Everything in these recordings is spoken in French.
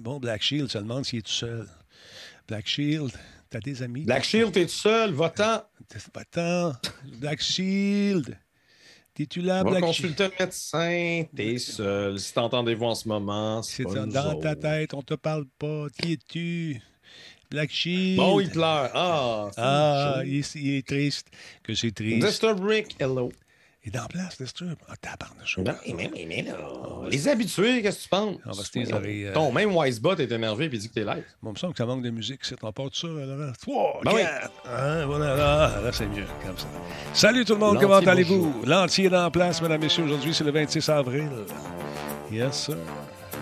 Bon, Black Shield se demande s'il est tout seul. Black Shield, t'as des amis? Black Shield, t'es tout seul, va-t'en. Va-t'en. Black Shield. T'es-tu là, Va Black Shield? consulter un médecin, t'es seul. Si t'entendez-vous en ce moment, c'est pas dans ta tête, on te parle pas. Qui es-tu? Black Shield. Bon, il pleure. Ah, Ah, il est, il est triste. Que c'est triste. Disturb Rick, hello. Il est en place, Disturb. Ah, tabarnouche. Non, mais, mais, mais là, les habitués, qu'est-ce que tu penses? On va se oreilles, euh. Ton même Wisebot est énervé et dit que t'es live. Bon, il me semble que ça manque de musique. C'est on part de ça, Laurent. Trois, Ben oui. Hein, voilà, là, là, c'est mieux, comme ça. Salut tout le monde, comment allez-vous? L'entier est en place, mesdames, messieurs. Aujourd'hui, c'est le 26 avril. Yes, sir.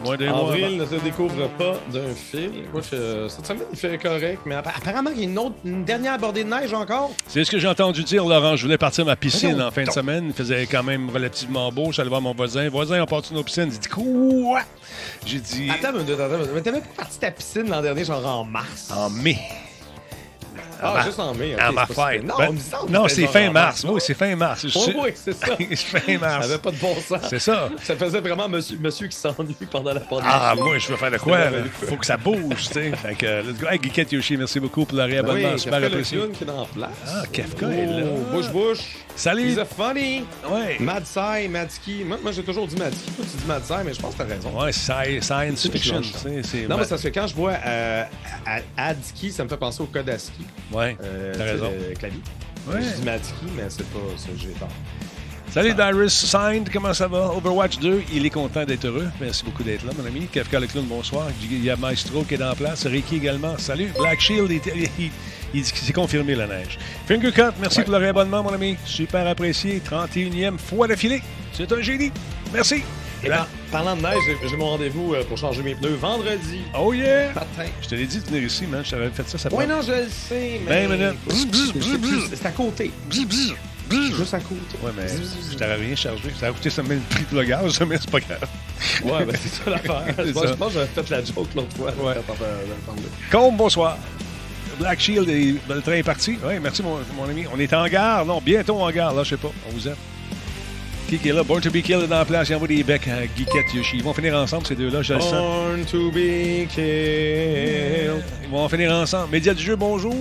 D'un mois. Avril ne se découvre pas d'un fil. Écoute, euh, cette semaine, il fait correct, mais appa- apparemment, il y a une, autre, une dernière bordée de neige encore. C'est ce que j'ai entendu dire, Laurent. Je voulais partir à ma piscine en fin de semaine. Il faisait quand même relativement beau. Je suis allé voir mon voisin. Voisin, on part de nos piscines. Il dit quoi? J'ai dit Attends minute, attends. Mais t'avais pas parti ta piscine l'an dernier, genre en mars? en mai. Ah, ma- juste en mai. à ma fête. Non, Ben, ça, c'est fin mars. Oui, c'est fin mars. Oh, oui, c'est ça. c'est fin Ça mars. avait pas de bon sens. C'est ça. Ça faisait vraiment monsieur, monsieur qui s'ennuie pendant la pandémie. Ah, moi, je veux faire de quoi? Là? merveilleux. Faut que ça bouge, tu sais. Fait que, let's go. Hey, Geekette Yoshi, merci beaucoup pour le Ben réabonnement. Super apprécié. qui est en place. Ah, Kafka est là. Oh, Bouche, bouche. Salut. He's a funny. Ouais. Mad Sai, Madski. Moi, moi j'ai toujours dit Madski. Toi, tu dis Mad Sai, mais je pense que t'as raison. Ouais, sci- science fiction. Non, mais c'est parce que quand je vois euh, Adski, ça me fait penser au code ASCII. Ouais, Euh, t'as raison. Clavier. Ouais. Je dis Madski, mais c'est pas ça, j'ai tort. Salut Darius Signed, comment ça va? Overwatch 2, il est content d'être heureux. Merci beaucoup d'être là, mon ami. Kafka le clown, bonsoir. Il y a Maestro qui est en place. Ricky également. Salut. Black Shield, il, c'est confirmé la neige. Fingercut, merci Ouais. pour le réabonnement, mon ami. Super apprécié. 31e fois d'affilée. C'est un génie. Merci. Et Là- par- parlant de neige, j'ai- mon rendez-vous euh, pour changer mes pneus vendredi Oh yeah! matin. Je te l'ai dit de venir ici, man. Je t'avais fait ça, ça prend- non, je le sais, mais. 20 minutes. C'est à côté. Bzz, bzz. Juste à côté. Ouais, mais je t'aurais rien chargé. Ça a coûté ça met le prix de le gaz, mais c'est pas grave. Ouais, ben c'est ça l'affaire. Je pense que j'avais fait la joke l'autre fois. Ouais. Combe, bonsoir. Black Shield, et- ben, le train est parti. Oui, merci, mon, mon ami. On est en gare. Non, bientôt en gare. Là, je sais pas. On vous aime. Qui est là? Born to be killed est dans la place. Il envoie des becs à Geekette Yoshi. Ils vont finir ensemble, ces deux-là. Je le sens. Born to be killed. Ils vont en finir ensemble. Média du jeu, bonjour.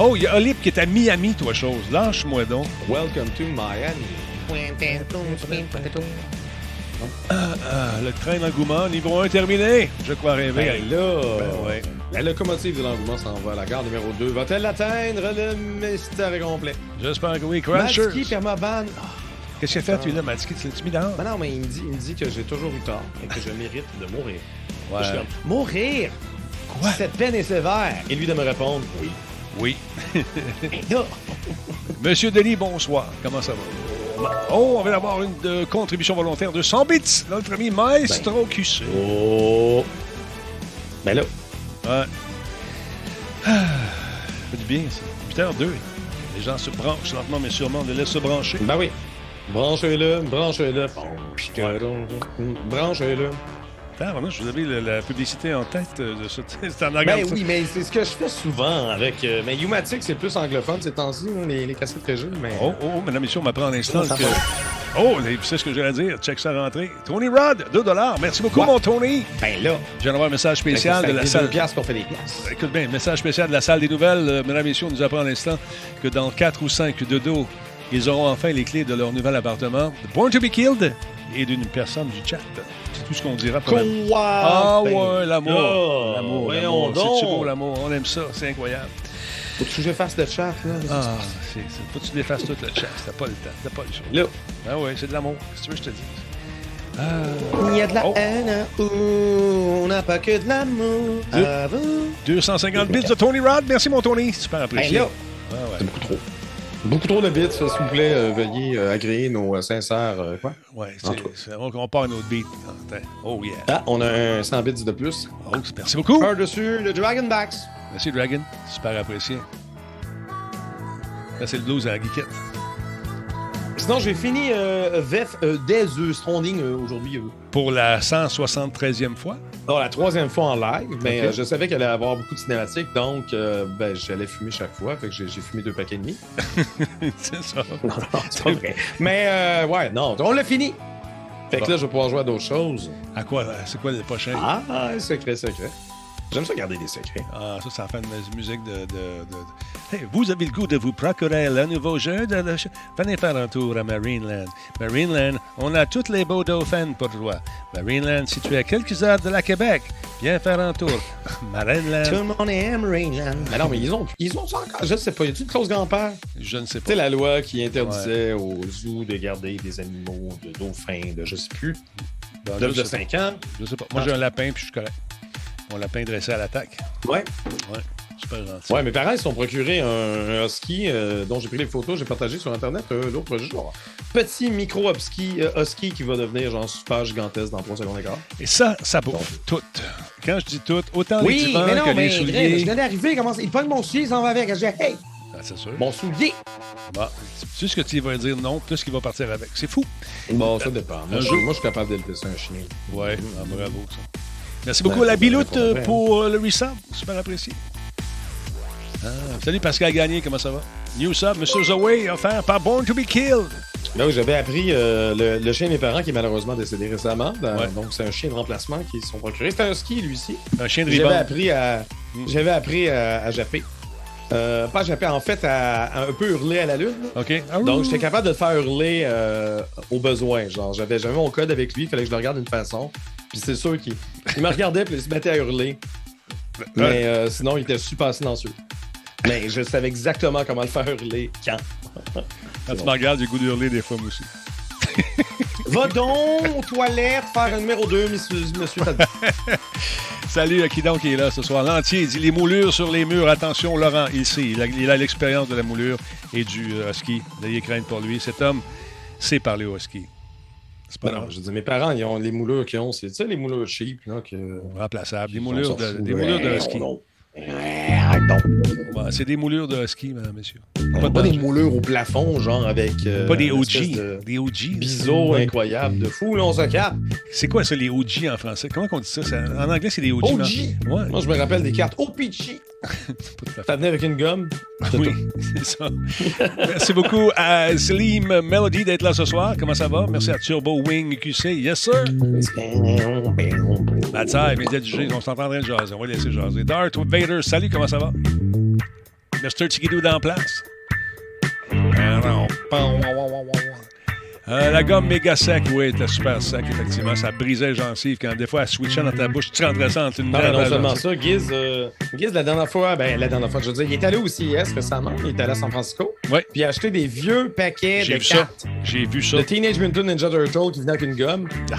Oh, il y a Olip qui est à Miami, toi, chose. Lâche-moi donc. Welcome to Miami. Ah, le train d'engouement, niveau 1 terminé. Je crois rêver. Ben là, Ben ouais. la locomotive de l'engouement s'en va à la gare numéro 2. Va-t-elle atteindre le mystère complet? J'espère que oui. Matski, Crunchers. Permaban. Ah, Qu'est-ce qu'il a fait, lui, là, Matsky? Tu l'as-tu mis dehors? Ben non, mais il me, dit, il me dit que j'ai toujours eu tort et que je mérite de mourir. Ouais. Je suis comme, mourir? Quoi? Cette peine est sévère. Et lui de me répondre, oui. Oui. Monsieur Denis, bonsoir. Comment ça va? Oh, on vient d'avoir une de contribution volontaire de 100 bits. Notre ami Maestro QC. oh. Ben là, Ouais. Ah, ça fait du bien, ça. 8h02. Les gens se branchent lentement, mais sûrement. On les laisse se brancher. ben oui. Branchez-le, branchez-le. Branchez-le. Ah, vraiment, je vous avais la, la publicité en tête euh, de ce c'est en Ben oui, mais c'est ce que je fais souvent avec. euh, mais Umatic, c'est plus anglophone ces temps-ci, hein, les, les cassettes. Mais... Oh, oh, mesdames et messieurs, on m'apprend à l'instant que... Oh, savez ce que j'ai à dire? Check ça rentrée. Tony Rod, 2 Merci beaucoup, mon Tony. Ben là, Je viens d'avoir un message spécial de la salle. piastres qu'on fait des piastres. Écoute bien, message spécial de la salle des nouvelles. Euh, mesdames et messieurs, on nous apprend à l'instant que dans 4 ou 5 de dos, ils auront enfin les clés de leur nouvel appartement. Born to be killed et d'une personne du chat. C'est tout ce qu'on dira. Quoi? Ah Ben ouais, l'amour. C'est-tu beau, l'amour? On aime ça, c'est incroyable. Faut que je fasse le chat, là. Ah, c'est, c'est, faut que tu défasses tout le chat. T'as pas le temps, t'as pas le choix. Là, Ah ouais, c'est de l'amour. Qu'est-ce que tu veux que je te dise? Ah. il y a de la Oh. haine, ouh, on n'a pas que de l'amour. Deux. à vous. 250 bits de Tony Rod. Merci, mon Tony. Super Ben apprécié. là, Ah ouais. c'est beaucoup trop. Beaucoup trop de bits, s'il vous plaît. euh, veuillez euh, agréer nos euh, sincères. quoi? Ouais, c'est, on, on part un autre beat. Oh yeah. Ah, on a un 100 bits de plus. Oh, merci beaucoup. Par-dessus le Dragonbacks. Merci, Dragon. Super apprécié. Là, c'est le blues à la geekette. Sinon, j'ai fini euh, VEF euh, des euh, Stranding euh, aujourd'hui. euh. Pour la 173e fois? Alors, la troisième fois en live, mais euh, je savais qu'elle allait avoir beaucoup de cinématiques, donc ben, j'allais fumer chaque fois. Fait que j'ai fumé deux paquets et demi. c'est ça. Non, non, c'est pas vrai. Mais euh, ouais, non, on l'a fini. Fait que là, je vais pouvoir jouer à d'autres choses. À quoi? C'est quoi le prochain? Ah, secret, secret. J'aime ça garder des secrets. Ah, ça, ça fait une musique de. de, de... Hey, vous avez le goût de vous procurer le nouveau jeu de. Venez faire un tour à Marineland. Marineland, on a tous les beaux dauphins pour toi. Marineland, situé à quelques heures de la Québec. Viens faire un tour. Marineland. Tout le monde aime Marineland. Mais non, mais ils ont, ils ont ça encore. Je ne sais pas. Y a-t-il une clause grand-père? Je ne sais pas. Tu sais, la loi qui interdisait ouais. aux zoos de garder des animaux, de dauphins, de je sais plus. Ben, de 5 ans. Je sais pas. Moi, j'ai un lapin, puis je suis correct. Mon lapin dressé à l'attaque. Ouais. Ouais. Super gentil. Ouais, mes parents ils se sont procurés un, un husky euh, dont j'ai pris les photos, j'ai partagé sur Internet euh, l'autre jour. Petit micro husky, euh, husky qui va devenir genre super gigantesque dans 3 secondes et quart. Et ça, ça vaut tout. Quand je dis tout, autant oui, les divans mais non, que mais les souliers. je viens d'arriver, comment il pogne mon soulier, il s'en va avec. Je dis, hey, Ah, c'est sûr. mon soulier. Bon, tu sais ce que tu vas dire non, plus qu'il va partir avec. C'est fou. Bon, ça dépend. Je, moi, je suis capable d'élever ça un chien. Ouais, ah, bravo, ça. Merci beaucoup, Ben, la biloute, ben, euh, ben. pour euh, le resub. Super apprécié. Ah, salut Pascal Gagné, comment ça va? New sub, Mr. Zoé, offert par Born to be Killed. Là où j'avais appris euh, le, le chien de mes parents qui est malheureusement décédé récemment. dans- Ouais. Donc, c'est un chien de remplacement qui se sont procurés. C'était un ski, lui aussi. Un chien de J'avais appris à, Mm. j'avais appris à, à japper. Euh, japper, en fait, à, à un peu hurler à la lune. OK. Ah, Donc, j'étais capable de le faire hurler euh, au besoin. Genre, j'avais, j'avais mon code avec lui, il fallait que je le regarde d'une façon. Puis c'est sûr qu'il il me regardait, puis il se mettait à hurler. Mais euh, sinon, il était super silencieux. Mais je savais exactement comment le faire hurler quand. Quand tu me regardes, j'ai goût de hurler des fois, moi aussi. Va donc aux toilettes faire un numéro 2, monsieur. Salut à qui donc est là ce soir. L'entier dit les moulures sur les murs. Attention, Laurent, il sait. Il a l'expérience de la moulure et du euh, husky. N'ayez crainte pour lui. Cet homme sait parler au husky. C'est pas non, grave. je dis, mes parents, ils ont les moulures qu'ils ont. C'est ça, les moulures cheap, là, que... remplaçable. Des moulures de, des moulures de Ouais, husky. non. Ouais, arrête Ouais, c'est des moulures de husky, madame, monsieur. Pas, Pas, de des moulures au plafond, genre avec. euh, Pas des OG. de Des OG. Biseaux Ouais. incroyables de fou, là, on se capte. C'est quoi ça, les OG en français? Comment on dit ça? Ça- En anglais, c'est des OG. OG. mais- Ouais, Moi, je me rappelle des cartes fait. Ça venait avec une gomme. Oui, c'est ça. Merci beaucoup à Slim Melody d'être là ce soir. Comment ça va? Merci à Turbo Wing QC. Yes, sir. Matsai, média du jeu, on s'en en train de jaser. On va laisser jaser. Darth Vader, salut, comment ça va? Mr. Tigidou dans place. Euh, la gomme méga sec, oui, était super sec, effectivement. Ça brisait les gencives quand des fois elle switchait dans ta bouche, tu rentrais ça entre une Non, mais dent non seulement ça, Giz, euh, Giz, la dernière fois, ben, la dernière fois, je veux dire, il est allé au CES récemment, il est allé à San Francisco, Ouais. puis il a acheté des vieux paquets de vu cartes. J'ai vu ça. Le Teenage Mutant Ninja Turtle qui venait avec une gomme. Il,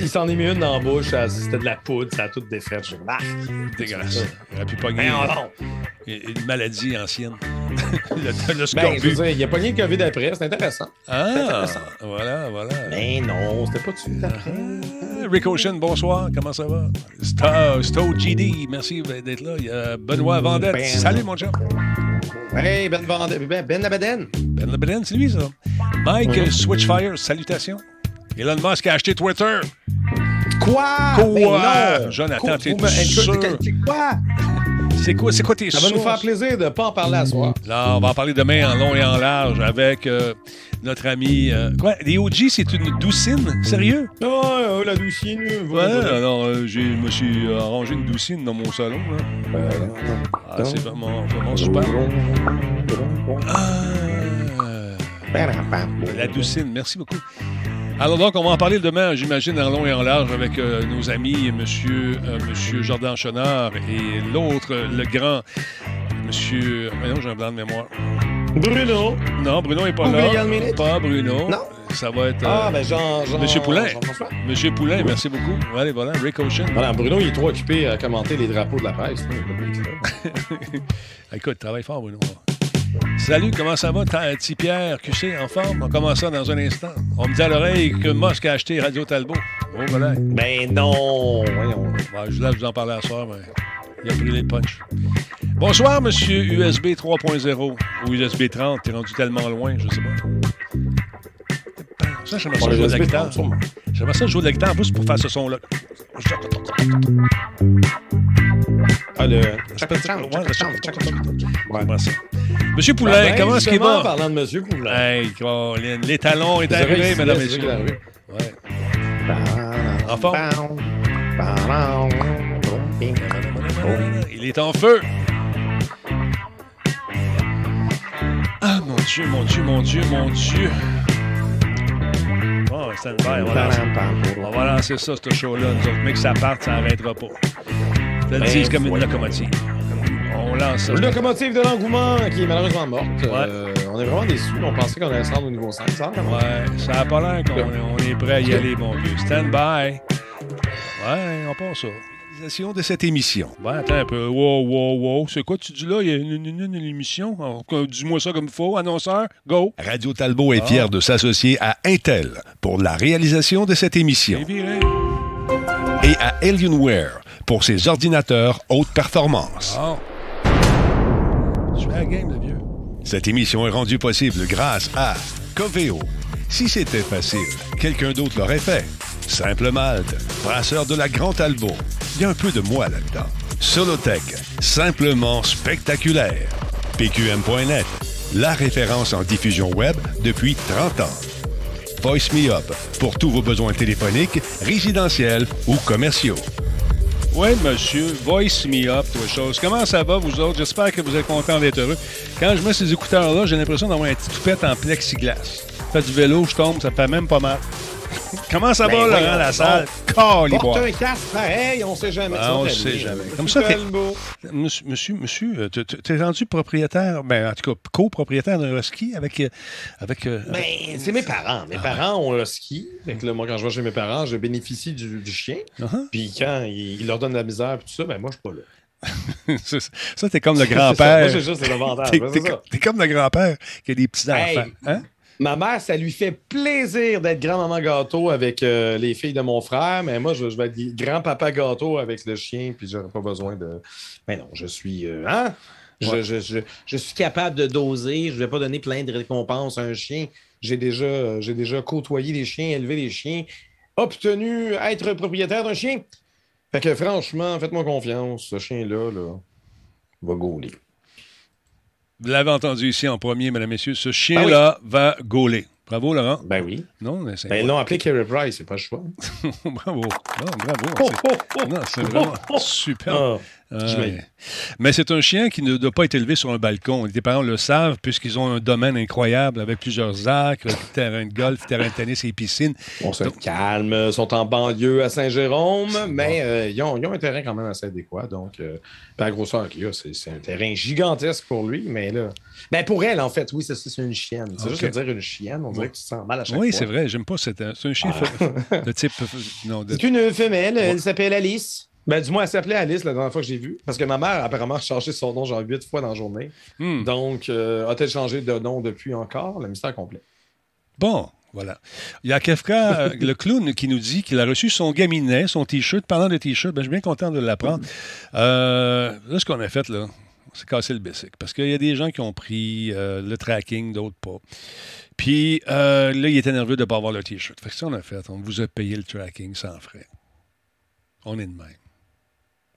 il s'en est mis une dans la bouche, c'était de la poudre, ça a tout défait. Je ah, Dégueulasse. Il aurait pu pogner ben, non. une maladie ancienne. le, le Ben, je scorbut. veux dire, il a pogné le COVID après, c'est intéressant. ah, intéressant. voilà, voilà. Mais non, c'était pas tout de suite après. Ah, Rick Ocean, bonsoir, comment ça va? Sto, Sto GD, merci d'être là. Il y a Benoît Vendette. Ben. Salut, mon chum. Hey, Ben Vande- Ben, ben Labaden. Ben LeBren, c'est lui, ça. Mike Switchfire, salutations. Elon Musk a acheté Twitter. Quoi? Quoi? Ben non. Jonathan, t'es sûr? Quoi? C'est quoi, c'est quoi tes Ça va nous faire plaisir de pas en parler à soir. Là, on va en parler demain en long et en large avec euh, notre ami. euh, quoi? Les OG, c'est une doucine? Sérieux? Oh, la doucine. Ouais, alors euh, j'ai- je me suis arrangé une doucine dans mon salon. Là. Ah, c'est vraiment, vraiment super. Ah, la doucine, merci beaucoup. Alors donc, on va en parler demain, j'imagine, en long et en large avec euh, nos amis, monsieur, euh, monsieur Jordan Chenard et l'autre, le grand, monsieur... Voyons, j'ai un blanc de mémoire. Bruno. Non, Bruno n'est pas là. Pas Bruno. Non. Ça va être... euh, Ah, ben Jean, Jean, Monsieur Poulain. Jean-François. Monsieur Poulain, merci beaucoup. Allez, voilà, Rick Ocean. Voilà, Bruno, il est trop occupé à commenter les drapeaux de la presse. là. Écoute, travaille fort, Bruno. Salut, comment ça va, petit Pierre? QC, en forme? On commence ça dans un instant. On me dit à l'oreille que Musk a acheté Radio Talbot. Oh, voilà. Ben non. Voyons. Bon, je vous en parler à soir, mais il a brûlé le punch. Bonsoir, monsieur USB 3.0 ou USB 30. T'es rendu tellement loin, je sais pas. Ça, j'aimerais ça jouer de la guitare. J'aimerais ça jouer de la guitare en plus pour faire ce son-là. Ah, le. Ouais, ça. Monsieur Ben, Poulain, comment est-ce qu'il va? parlant de Monsieur Poulain. Hey, Colin, les talons est arrivé, mesdames, c'est messieurs. Ouais. En forme? Il est en feu. Ah, mon Dieu, mon Dieu, mon Dieu, mon Dieu. Bon, stand by. On va, lancer, on va lancer ça, ce show-là. Nous autres, mais que ça parte, ça n'arrêtera pas. Ben, comme une locomotive. On lance ça. Une locomotive de l'engouement qui est malheureusement morte. Ouais. Euh, on est vraiment déçus. On pensait qu'on allait se rendre au niveau 5. Ça, vraiment. Ouais, ça n'a pas l'air qu'on on est prêt à y aller, mon vieux. Stand by. Ouais, on pense ça. Réalisation de cette émission. Ouais, attends un peu. Wow, wow, wow. C'est quoi tu dis là? Il y a une, une- une- une émission? Dis-moi ça comme il faut, annonceur. Go. Radio Talbot est Ah. fier de s'associer à Intel pour la réalisation de cette émission et à Alienware pour ses ordinateurs haute performance. Bon. Je suis à la game, le vieux. Cette émission est rendue possible grâce à Coveo. Si c'était facile, quelqu'un d'autre l'aurait fait. Simple Malte, brasseur de la Grande Talbot. Il y a un peu de moi là-dedans. Solotech, simplement spectaculaire. PQM.net, la référence en diffusion web depuis 30 ans. Voice Me Up, pour tous vos besoins téléphoniques, résidentiels ou commerciaux. Oui, monsieur. Voice me up, toi, chose. Comment ça va, vous autres? J'espère que vous êtes contents d'être heureux. Quand je mets ces écouteurs-là, j'ai l'impression d'avoir un petit toupette en plexiglas. Je fais du vélo, je tombe, ça fait même pas mal. Comment ça Ben, va, Laurent, la donc. salle? Porte un casque pareil, on sait jamais. Ah, on sait jamais. Comme ça, t'es-. Monsieur, monsieur, monsieur, euh, t'es rendu propriétaire, ben, en tout cas, copropriétaire d'un husky avec. euh, avec euh, Ben, c'est mes parents. Mes parents ont le ski. Fait que là, moi, quand je vais chez mes parents, je bénéficie du, du chien. uh-huh. Puis quand ils, ils leur donnent de la misère et tout ça, ben moi, je suis pas là. Ça, t'es comme le ça. Moi, grand-père. j'ai juste avantages. T'es comme- t'es comme le grand-père qui a des petits-enfants. Hey. Hein? Ma mère, ça lui fait plaisir d'être grand-maman gâteau avec euh, les filles de mon frère, mais moi, je, je vais être grand-papa gâteau avec le chien, puis j'aurais pas besoin de. Mais non, je suis. euh, hein? Je, Ouais. je- je- je suis capable de doser. Je vais pas donner plein de récompenses à un chien. J'ai déjà, euh, j'ai déjà côtoyé des chiens, élevé des chiens, obtenu être propriétaire d'un chien. Fait que franchement, faites-moi confiance. Ce chien-là, là, va gauler. Vous l'avez entendu ici en premier, mesdames, messieurs. Ce chien-là va gauler. Bravo, Laurent. Ben oui. Non, mais c'est. Ben, l'ont appelé Carey Price, c'est pas le choix. bravo. Non, bravo. Oh, C'est- oh, oh. Non, c'est vraiment super. Ah. Ah. Mais c'est un chien qui ne doit pas être élevé sur un balcon. Les parents le savent puisqu'ils ont un domaine incroyable avec plusieurs acres, terrain de golf, terrain de tennis et piscine. On se calme, ils sont en banlieue à Saint-Jérôme, mais euh, ils, ont, ils ont un terrain quand même assez adéquat. Donc, euh, la grosseur qu'il y a, c'est un terrain gigantesque pour lui, mais là. Ben pour elle, en fait, oui, c'est une chienne. C'est Ok. juste de dire une chienne, on dirait que tu te sens mal à chaque Oui, fois. c'est vrai. J'aime pas cette. C'est un chien fe- de type. Non, de- C'est une femelle, elle s'appelle Alice. Ben, du moins, elle s'appelait Alice la dernière fois que j'ai vu. Parce que ma mère, apparemment, a changé son nom genre huit fois dans la journée. Hmm. Donc, euh, a-t-elle changé de nom depuis encore? Le mystère complet. Bon, voilà. Il y a Kefka, euh, le clown, qui nous dit qu'il a reçu son gaminet, son T-shirt. Parlant de T-shirt, ben, je suis bien content de l'apprendre. Euh, là, ce qu'on a fait, là, c'est casser le basic. Parce qu'il y a des gens qui ont pris euh, le tracking, d'autres pas. Puis euh, là, il était nerveux de ne pas avoir le T-shirt. Fait que ça, on a fait. On vous a payé le tracking sans frais. On est de même.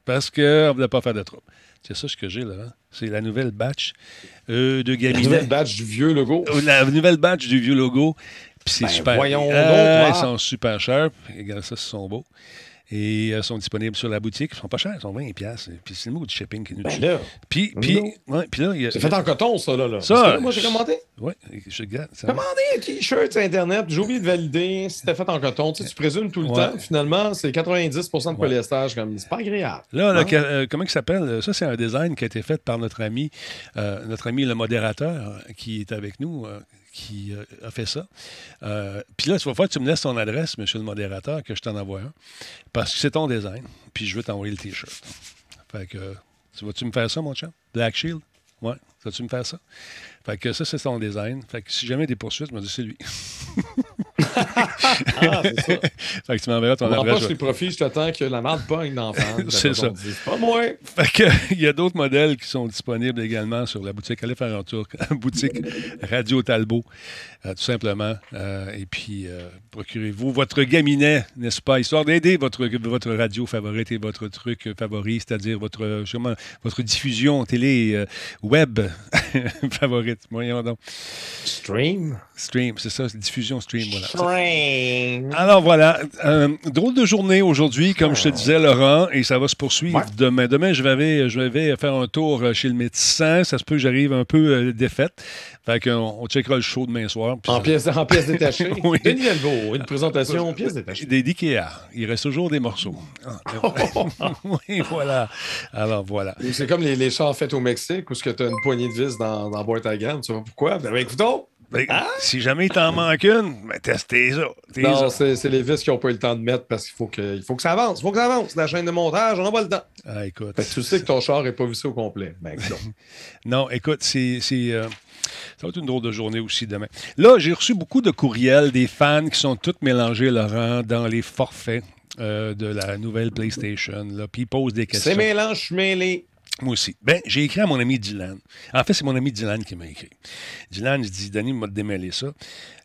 Parce qu'on ne voulait pas faire de trouble. C'est ça ce que j'ai là. hein. C'est la nouvelle batch euh, de La gaminet. nouvelle badge du vieux logo. Euh, La nouvelle badge du vieux logo. Puis c'est Ben, super. voyons Euh, donc, Ils ah. sont super chers. Regarde ça, ils sont beaux. Et euh, sont disponibles sur la boutique. Ils sont pas chers, ils sont 20$. piastres. Puis c'est le mot du shipping qui nous Ben tue. Puis, puis, non. ouais, puis là, il y a. c'est fait en coton, ça, là. là. Ça, Parce que là, moi, j'ai commandé. Ouais, je regarde. Commandé un t-shirt sur Internet, j'ai oublié de valider si c'était fait en coton. Tu, sais, tu présumes tout le Ouais. temps. Finalement, c'est 90% de polyester. Comme, c'est pas agréable. Là, Hein? euh, comment il s'appelle? Ça, c'est un design qui a été fait par notre ami, euh, notre ami le modérateur euh, qui est avec nous, qui euh, a fait ça. Euh, Puis là, tu vas faire, tu me laisses ton adresse, monsieur le modérateur, que je t'en envoie un, parce que c'est ton design. Puis je veux t'envoyer le T-shirt. Fait que, tu vas-tu me faire ça, mon chum? Black Shield? Ouais, vas-tu me faire ça? Fait que ça, c'est ton design. Fait que si jamais des poursuites, je me dis, c'est lui. Ah, c'est ça. fait que tu m'enverras ton On adresse. pas je- sur le profit, je t'attends que la marde pogne dans. C'est ça. Pas moi. Fait que, il y a d'autres modèles qui sont disponibles également sur la boutique. Allez faire un tour. boutique Radio Talbot, euh, tout simplement. Euh, et puis, euh, procurez-vous votre gaminet, n'est-ce pas, histoire d'aider votre, votre radio favorite et votre truc favori, c'est-à-dire votre, votre diffusion télé web favorite. Voyons donc. Stream. Stream, c'est ça, c'est diffusion stream, voilà. Stream. Alors voilà, euh, drôle de journée aujourd'hui, comme je te disais, Laurent, et ça va se poursuivre Ouais. demain. Demain, je vais, je vais faire un tour euh, chez le médecin. Ça se peut que j'arrive un peu euh, défaite. Fait qu'on on checkera le show demain soir. En ça- pièces, en pièces détachées. Oui. Denis une présentation en pièces détachées. Des d'IKEA. Il reste toujours des morceaux. Ah, oui, voilà. Alors voilà. C'est comme les, les chars faits au Mexique où tu as une poignée de vis dans, dans la boîte à gamme. Tu sais pas pourquoi? Ben, ben, écoutons. Ben, Si jamais il t'en manque une, ben, testez ça. Non, c'est les vis qui n'ont pas eu le temps de mettre parce qu'il faut que, il faut que ça avance. Il faut que ça avance. La chaîne de montage, on n'a pas le temps. Ah, écoute. Fait que tu sais que ton char n'est pas vissé au complet. Ben. Non, écoute, c'est. euh, ça va être une drôle de journée aussi demain. Là, j'ai reçu beaucoup de courriels des fans qui sont tous mélangés, Laurent, dans les forfaits euh, de la nouvelle PlayStation. Là, puis ils posent des questions. c'est mélange, je suis mêlé. Moi aussi. Ben, j'ai écrit à mon ami Dylan. En fait, c'est mon ami Dylan qui m'a écrit. Dylan, il dit Denis m'a démêlé ça,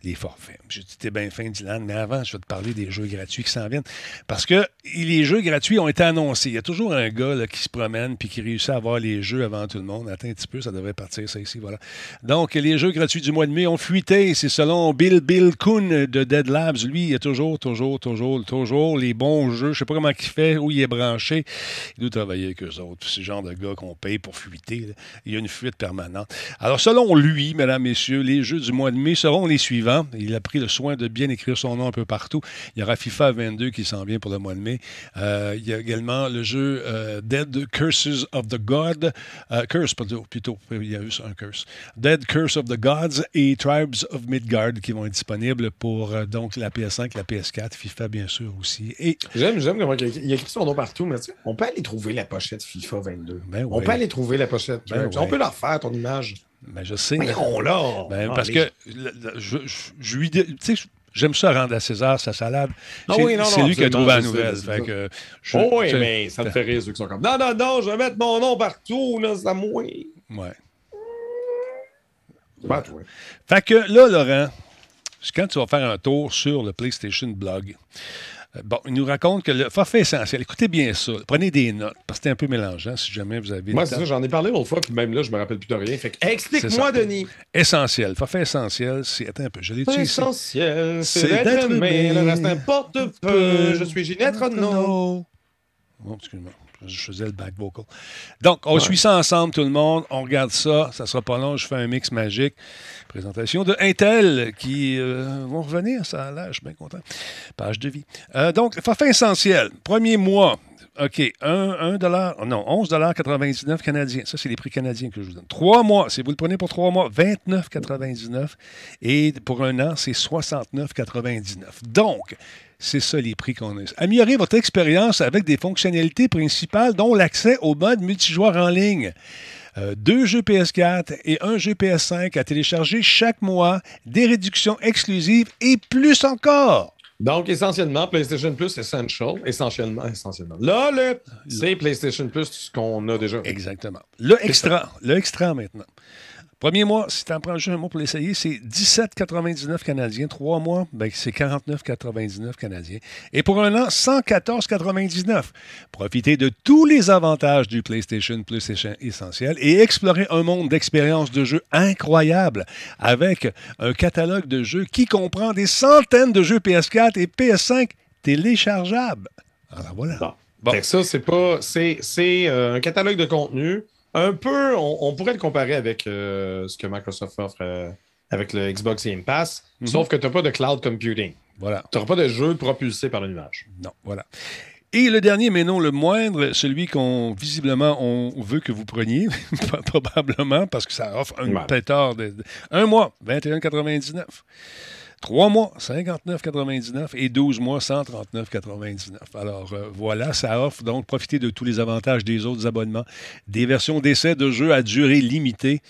les forfaits. J'ai dit T'es bien fin, Dylan, mais avant, je vais te parler des jeux gratuits qui s'en viennent. Parce que les jeux gratuits ont été annoncés. Il y a toujours un gars qui se promène puis qui réussit à avoir les jeux avant tout le monde. Attends un petit peu, ça devrait partir, ça ici, voilà. Donc, les jeux gratuits du mois de mai ont fuité. C'est selon Bill Bill Kuhn de Dead Labs. Lui, il y a toujours, toujours, toujours, toujours les bons jeux. Je sais pas comment il fait, où il est branché. Il doit travailler avec eux autres. C'est genre de gars qu'on paye pour fuiter. Il y a une fuite permanente. Alors, selon lui, mesdames, messieurs, les jeux du mois de mai seront les suivants. Il a pris le soin de bien écrire son nom un peu partout. Il y aura FIFA 22 qui s'en vient pour le mois de mai. Euh, il y a également le jeu euh, Dead Curses of the God. euh, Curse, plutôt, plutôt. Il y a eu un curse. Dead Curse of the Gods et Tribes of Midgard qui vont être disponibles pour euh, donc la PS5, la PS4, FIFA bien sûr aussi. J'aime, j'aime comment il il a écrit son nom partout, mais on peut aller trouver la pochette FIFA 22. Ben On ouais. peut aller trouver la pochette. Ben On ouais. peut la refaire, ton image. ben, je sais. mais-. Ben, Ah, parce les- que le- le- je, je- lui dis- tu sais, j'aime ça rendre à César sa salade. Ah c'est oui, lui qui a trouvé la nouvelle. c'est Fait ça. que je- Oh oui, mais ça me fait rire ceux qui sont comme Non, non, non, je vais mettre mon nom partout, là, c'est à moi. Ouais. Ben, toi. Fait que là, Laurent, quand tu vas faire un tour sur le PlayStation Blog, bon, il nous raconte que le forfait essentiel, écoutez bien ça, prenez des notes, parce que c'est un peu mélangeant si jamais vous avez Moi, c'est ça, j'en ai parlé l'autre fois, puis même là, je me rappelle plus de rien. Fait explique-moi. Denis. Essentiel. Forfait essentiel, c'est. Attends un peu, je l'ai dit ici. L'essentiel, C'est d'être aimé. le reste importe peu. Je suis Ginette Renaud. Oh, excuse-moi. Je faisais le back vocal. Donc, on Ouais. suit ça ensemble, tout le monde. On regarde ça. Ça sera pas long. Je fais un mix magique. Présentation de Intel qui euh, vont revenir. Ça a. Je suis bien content. Page de vie. Euh, donc, forfait essentiel. Premier mois. OK. 1, dollar, non, 11,99 canadiens. Ça, c'est les prix canadiens que je vous donne. Trois mois. Si vous le prenez pour trois mois, 29,99. Et pour un an, c'est 69,99. Donc, c'est ça les prix qu'on a. Améliorez votre expérience avec des fonctionnalités principales, dont l'accès au mode multijoueur en ligne. Euh, deux jeux PS4 et un jeu PS5 à télécharger chaque mois, des réductions exclusives et plus encore. Donc, essentiellement, PlayStation Plus Essential. Essentiellement, essentiellement. Là, le, c'est PlayStation Plus, ce qu'on a déjà. Exactement. Le extra, le extra maintenant. Premier mois, si tu en prends juste un mois pour l'essayer, c'est 17,99 canadiens. Trois mois, ben, c'est 49,99 canadiens. Et pour un an, 114,99. Profitez de tous les avantages du PlayStation Plus Essentiel et explorez un monde d'expériences de jeux incroyables avec un catalogue de jeux qui comprend des centaines de jeux PS4 et PS5 téléchargeables. Alors voilà. Bon. Ça, c'est pas. C'est, c'est euh, un catalogue de contenu. Un peu, on, on pourrait le comparer avec euh, ce que Microsoft offre euh, avec le Xbox Game Pass, Mhm. sauf que tu n'as pas de cloud computing. Voilà. Tu n'auras pas de jeu propulsé par le nuage. Non, voilà. Et le dernier, mais non le moindre, celui qu'on visiblement on veut que vous preniez, probablement, parce que ça offre un Ouais. pétard de, de- un mois, 21,99. Trois mois, 59,99 et 12 mois, 139,99. Alors euh, voilà, ça offre donc profiter de tous les avantages des autres abonnements, des versions d'essai de jeux à durée limitée.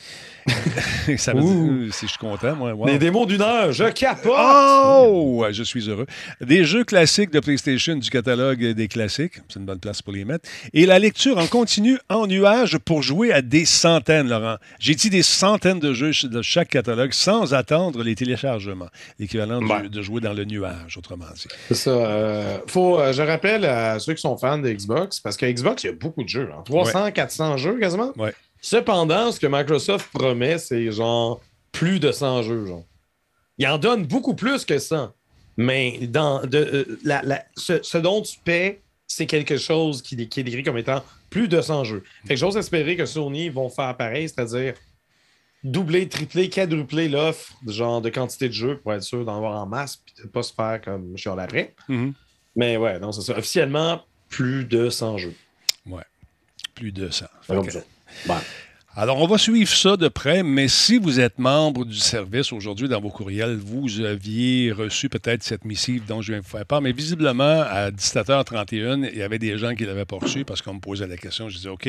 ça veut Ouh. dire, si je suis content, moi. wow. Des démos d'une heure, je capote! Oh! Je suis heureux. Des jeux classiques de PlayStation du catalogue des classiques. C'est une bonne place pour les mettre. Et la lecture en continu en nuage pour jouer à des centaines, Laurent. J'ai dit des centaines de jeux de chaque catalogue sans attendre les téléchargements. L'équivalent de jouer dans le nuage, autrement dit. C'est ça. euh, faut, euh, je rappelle à ceux qui sont fans de Xbox, parce que Xbox, il y a beaucoup de jeux. hein, 300, 400 jeux quasiment. Ouais. Cependant, ce que Microsoft promet, c'est genre plus de 100 jeux. Genre. Il en donne beaucoup plus que ça. Mais dans de, euh, la, la, ce, ce, dont tu paies, c'est quelque chose qui, qui, est décrit comme étant plus de 100 jeux. Fait que j'ose espérer que Sony vont faire pareil, c'est-à-dire doubler, tripler, quadrupler l'offre de genre de quantité de jeux pour être sûr d'en avoir en masse puis de ne pas se faire comme je suis en après. Mm -hmm. Mais ouais, non, c'est ça. Officiellement, plus de 100 jeux. Ouais. Plus de 100. Okay. Bon. Alors, on va suivre ça de près, mais si vous êtes membre du service aujourd'hui dans vos courriels, vous aviez reçu peut-être cette missive dont je viens de vous faire part, mais visiblement, à 17h31, il y avait des gens qui l'avaient pas reçu parce qu'on me posait la question. Je disais, OK,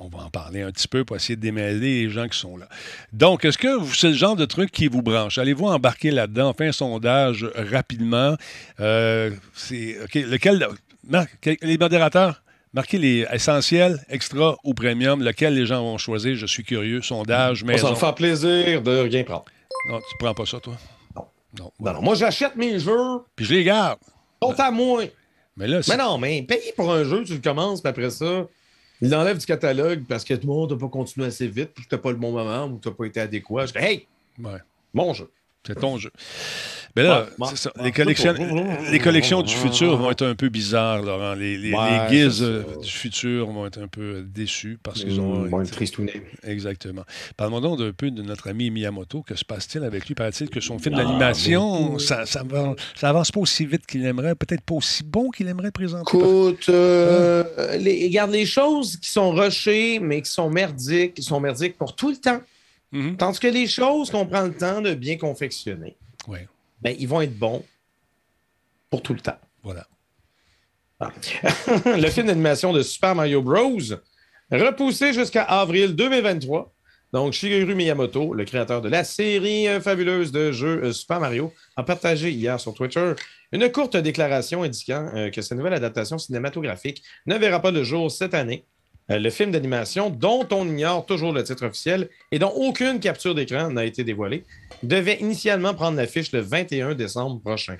on va en parler un petit peu pour essayer de démêler les gens qui sont là. Donc, est-ce que c'est le genre de truc qui vous branche? Allez-vous embarquer là-dedans? Fait un sondage rapidement. Euh, c'est, OK, lequel... Les modérateurs? Marquez les essentiels, extra ou premium, lequel les gens vont choisir? Je suis curieux. Sondage, mais. Ça me fait plaisir de rien prendre. Non, tu prends pas ça, toi? Non. Non, moi, j'achète mes jeux. Puis je les garde. Sont à moi. Mais là, Mais non, mais payer pour un jeu, tu le commences, puis après ça, il l'enlève du catalogue parce que tout le monde n'a pas continué assez vite, puis que tu n'as pas le bon moment ou que tu n'as pas été adéquat. Je dis, hey, ouais. mon jeu. C'est ton jeu. Mais là, ouais, ouais, ça, les, collections, les collections du futur vont être un peu bizarres, Laurent. Les, les, ouais, les guises du futur vont être un peu déçus parce qu'ils ont. Ils vont être tristounés. Exactement. Parle-moi donc un peu de notre ami Miyamoto. Que se passe-t-il avec lui? Paraît-il que son film d'animation, ça, ça, va, ça avance pas aussi vite qu'il aimerait, peut-être pas aussi bon qu'il aimerait présenter? Écoute, euh, les, regarde les choses qui sont rushées, mais qui sont merdiques, qui sont merdiques pour tout le temps. Mm -hmm. Tandis que les choses qu'on prend le temps de bien confectionner. Oui ben, ils vont être bons pour tout le temps. Voilà. Ah. le film d'animation de Super Mario Bros. repoussé jusqu'à avril 2023. Donc, Shigeru Miyamoto, le créateur de la série fabuleuse de jeux Super Mario, a partagé hier sur Twitter une courte déclaration indiquant euh, que cette nouvelle adaptation cinématographique ne verra pas le jour cette année. Euh, le film d'animation, dont on ignore toujours le titre officiel et dont aucune capture d'écran n'a été dévoilée, devait initialement prendre l'affiche le 21 décembre prochain.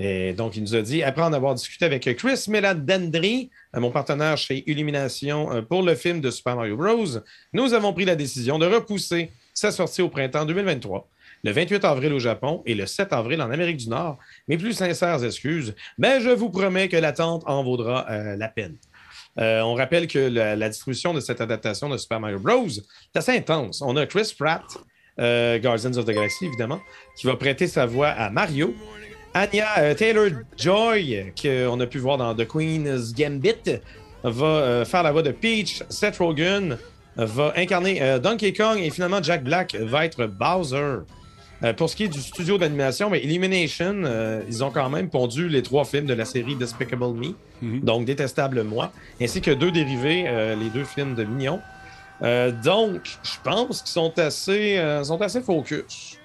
Et donc, il nous a dit, après en avoir discuté avec Chris Meladendry, mon partenaire chez Illumination pour le film de Super Mario Bros., nous avons pris la décision de repousser sa sortie au printemps 2023, le 28 avril au Japon et le 7 avril en Amérique du Nord. Mes plus sincères excuses, mais je vous promets que l'attente en vaudra euh, la peine. Euh, on rappelle que la, distribution de cette adaptation de Super Mario Bros. est assez intense. On a Chris Pratt, euh, Guardians of the Galaxy, évidemment, qui va prêter sa voix à Mario. Anya euh, Taylor-Joy, qu'on a pu voir dans The Queen's Gambit, va faire la voix de Peach. Seth Rogen va incarner Donkey Kong et finalement Jack Black va être Bowser. Pour ce qui est du studio d'animation, mais Illumination, ils ont quand même pondu les trois films de la série Despicable Me, mm -hmm. donc Détestable Moi, ainsi que deux dérivés, les deux films de Mignon. Euh, donc, je pense qu'ils sont assez, euh, sont assez focus.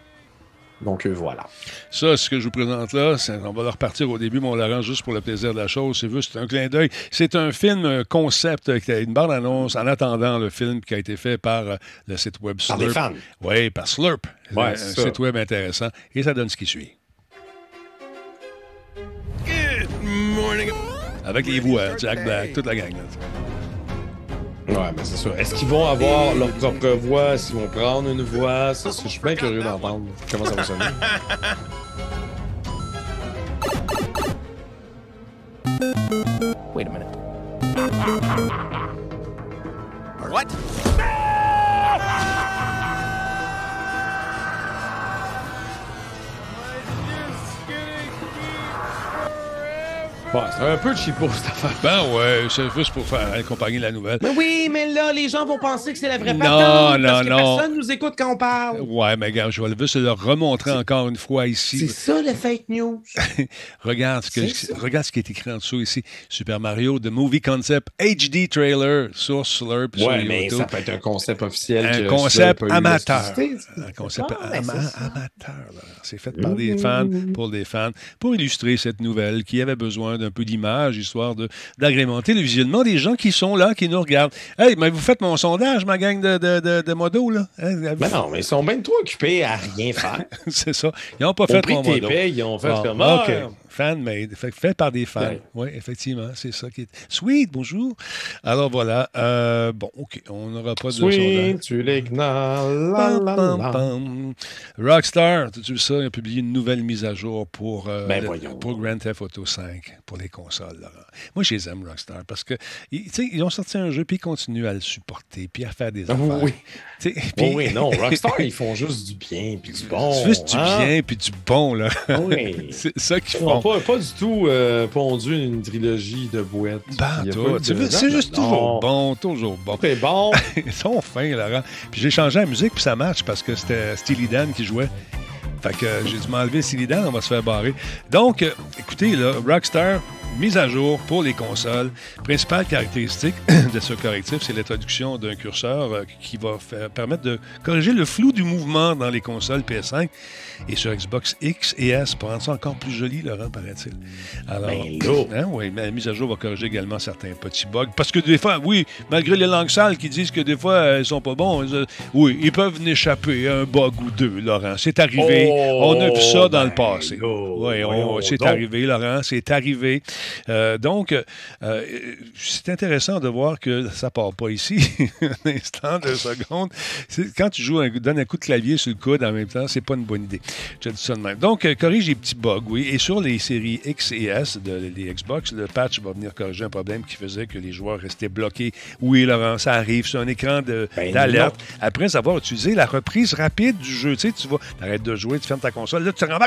Donc, euh, voilà. Ça, ce que je vous présente là, on va le repartir au début, mais on l'arrange juste pour le plaisir de la chose. C'est juste un clin d'œil. C'est un film concept qui a une bande-annonce en attendant le film qui a été fait par le site web Slurp. Par des fans. Oui, par Slurp. Ouais, un site web intéressant. Et ça donne ce qui suit. Good morning. Avec les voix, Jack Black, toute la gang. Là. Ouais, mais c'est ça. Est-ce qu'ils vont avoir leur propre voix? Est-ce qu'ils vont prendre une voix? Ça, je suis bien curieux d'entendre comment ça va sonner? Wait a minute. What? Ouais, c'est un peu cheapo cette affaire. Ben ouais, c'est juste pour faire accompagner la nouvelle. Mais oui, mais là, les gens vont penser que c'est la vraie non, patente. Non, parce que non, personne nous écoute quand on parle. Ouais, mais gars, je vais juste le remontrer encore une fois ici. C'est ça, le fake news. regarde, ce que, regarde ce qui est écrit en dessous ici. Super Mario, The Movie Concept HD Trailer sur Slurp. Ouais, sur mais YouTube. ça peut être un concept officiel. Un que concept amateur. Un concept Ah, ben, ama- amateur. là. C'est fait par des fans, pour des fans, pour illustrer cette nouvelle qui avait besoin d'un peu d'image, histoire de- d'agrémenter le visionnement des gens qui sont là, qui nous regardent. Hey, mais vous faites mon sondage, ma gang de, de, de, de modos, là. Hein, Ben non, mais ils sont bien trop occupés à rien faire. C'est ça. Ils n'ont pas ont fait mon modo. ils ont fait Bon, comme ah, Fan-made. Fait, fait par des fans. Ouais. Oui, effectivement, c'est ça qui est. Sweet, bonjour. Alors voilà. Euh, bon, OK. On n'aura pas de sondage. Tu l'ignores. La, la, Pam, la. pam. Rockstar, tu vu ça, il a publié une nouvelle mise à jour pour, euh, Ben le- pour Grand Theft Auto 5 pour les consoles. Laurent. Moi, je les aime, Rockstar, parce que ils, ils ont sorti un jeu, puis ils continuent à le supporter, puis à faire des Ah, affaires. oui. Oh oui, non, Rockstar, ils font juste du bien puis du bon. Juste du hein? bien, puis du bon, là. Oui. c'est ça qu'ils Ils n'ont font. pas, pas du tout euh, pondu une trilogie de boîtes. Ben, toi, tu veux, c'est juste Non. toujours bon, toujours bon. C'est bon. Ils sont fins, Laurent. Puis j'ai changé la musique, puis ça marche parce que c'était Steely Dan qui jouait. Fait que j'ai dû m'enlever Steely Dan, on va se faire barrer. Donc, euh, écoutez, là, Rockstar, mise à jour pour les consoles. Principale caractéristique de ce correctif, c'est l'introduction d'un curseur euh, qui va faire- permettre de corriger le flou du mouvement dans les consoles PS5 et sur Xbox X et S pour rendre ça encore plus joli, Laurent, paraît-il. Alors, Ben. Hein, oui, mais la mise à jour va corriger également certains petits bugs. Parce que des fois, oui, malgré les langues sales qui disent que des fois, euh, ils sont pas bons, euh, oui, ils peuvent en échapper à un bug ou deux, Laurent. C'est arrivé. Oh, on a vu ça dans le ben passé. Oui, c'est donc. arrivé, Laurent, c'est arrivé. Euh, donc, euh, c'est intéressant de voir que ça part pas ici. un instant, deux secondes. C'est- Quand tu joues, un, donnes un coup de clavier sur le coude en même temps, c'est pas une bonne idée. Je dis ça de même. Donc, euh, corrige les petits bugs, oui. Et sur les séries X et S de les Xbox, le patch va venir corriger un problème qui faisait que les joueurs restaient bloqués. Oui, Laurent, ça arrive sur un écran Ben d'alerte. Après avoir utilisé la reprise rapide du jeu, tu sais, tu vas, t'arrêtes de jouer, tu fermes ta console, là, tu te non!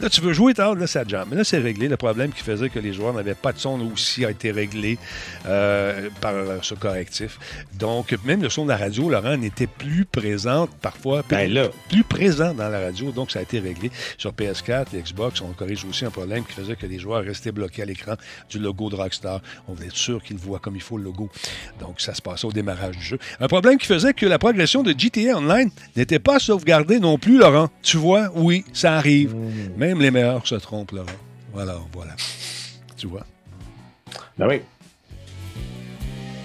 Là, tu veux jouer, t'as- là, ça jam. Mais là, c'est réglé. Le problème qui faisait que les joueurs n'avaient pas de son aussi a été réglé euh, par ce correctif. Donc, même le son de la radio, Laurent, n'était plus présent parfois. Ben là. Plus présent dans la radio, donc ça a été réglé. Sur PS4, les Xbox, on corrige aussi un problème qui faisait que les joueurs restaient bloqués à l'écran du logo de Rockstar. On voulait être sûr qu'ils voient comme il faut le logo. Donc, ça se passait au démarrage du jeu. Un problème qui faisait que la progression de GTA Online n'était pas sauvegardée non plus, Laurent. Tu vois, oui, ça arrive. Même les meilleurs se trompent, Laurent. Voilà, voilà. Tu vois. Ben oui.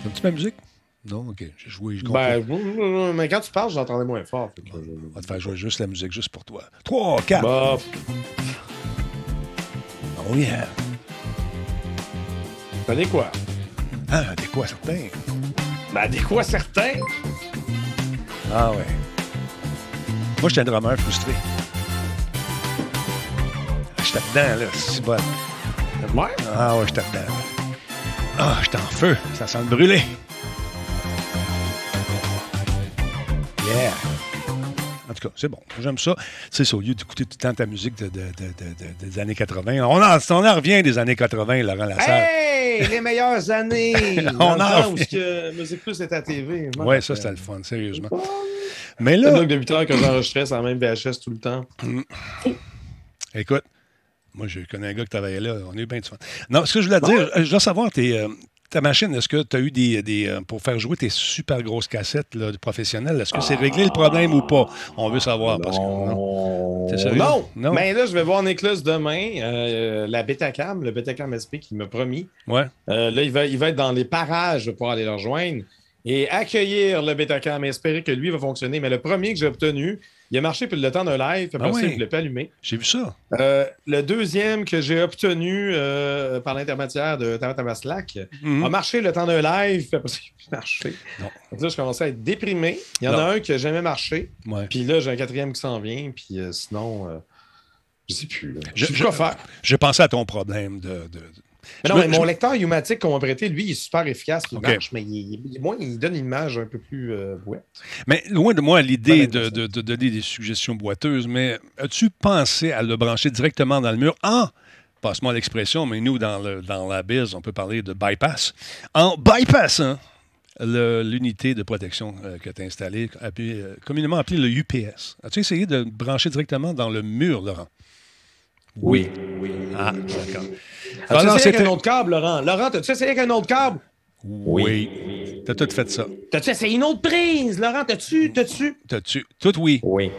Un petit peu de musique? Non, OK. J'ai joué. Je. Ben, mais quand tu parles, j'entendais moins fort. que- On va te faire jouer juste la musique, juste pour toi. 3, 4. Bah, Oh yeah. t'as des quoi? Ah, des quoi, certains? Ben, des quoi certains? Ah ouais. Moi, j'étais un drummer frustré. Ah, J'étais dedans, là, c'est bon. Ouais. Ah ouais, j'étais dedans. Ah, j'étais en feu. Ça sent le brûler. Yeah. En tout cas, c'est bon. J'aime ça. C'est ça, au lieu d'écouter tout le temps ta musique de- de- de- de- de- des années 80. On en, on en revient des années 80, Laurent Lassalle. Hey! Les meilleures années! On en a où revient. que Musique Plus est à TV. m'en Ouais, ça, c'était le fun, sérieusement. Mais C'est là, que de 8 heures que j'enregistrais la même VHS tout le temps. Écoute, moi, je connais un gars qui travaillait là. On a eu bien du fun. Non, ce que je voulais te dire, je dois savoir, tes, euh, ta machine, est-ce que tu as eu des. des, euh, pour faire jouer tes super grosses cassettes là, de professionnels, est-ce que c'est réglé le problème ou pas? On veut savoir. Parce que, non? T'es sérieux? Non. Non. Mais là, je vais voir Nicolas demain, euh, la Betacam, le Betacam SP qui m'a promis. Ouais. Euh, là, il va, il va être dans les parages pour aller le rejoindre et accueillir le Betacam et espérer que lui va fonctionner. Mais le premier que j'ai obtenu, il a marché puis le temps d'un live, après Ah ça, oui. il ne l'a pas allumé. J'ai vu ça. Euh, le deuxième que j'ai obtenu euh, par l'intermédiaire de Tamatama Slack a marché le temps d'un live, puis après ça, il a marché. Non. Donc là, je commençais à être déprimé. Il y en Non. a un qui n'a jamais marché, Ouais. puis là, j'ai un quatrième qui s'en vient, puis euh, sinon, euh, je sais plus. Là. Je- Je sais je- plus quoi faire. Je pensais à ton problème de. de- de- Mais non, me- mais mon lecteur Umatic qu'on m'a prêté, lui, il est super efficace, il marche, mais il, il- moi, il donne une image un peu plus euh, bouette. Mais loin de moi l'idée de, de- de donner des suggestions boiteuses, mais as-tu pensé à le brancher directement dans le mur? En, passe-moi l'expression, mais nous, dans, le, dans la biz, on peut parler de bypass, en bypassant le- l'unité de protection euh, que tu as installée, euh, communément appelée le UPS. As-tu essayé de brancher directement dans le mur, Laurent? Oui. Ah, d'accord. As-tu essayé avec un autre câble, Laurent? Laurent, t'as-tu essayé avec un autre câble? Oui. Tu as tout fait ça. T'as-tu essayé une autre prise, Laurent? T'as-tu? T'as-tu? T'as-tu? Tout oui. Oui.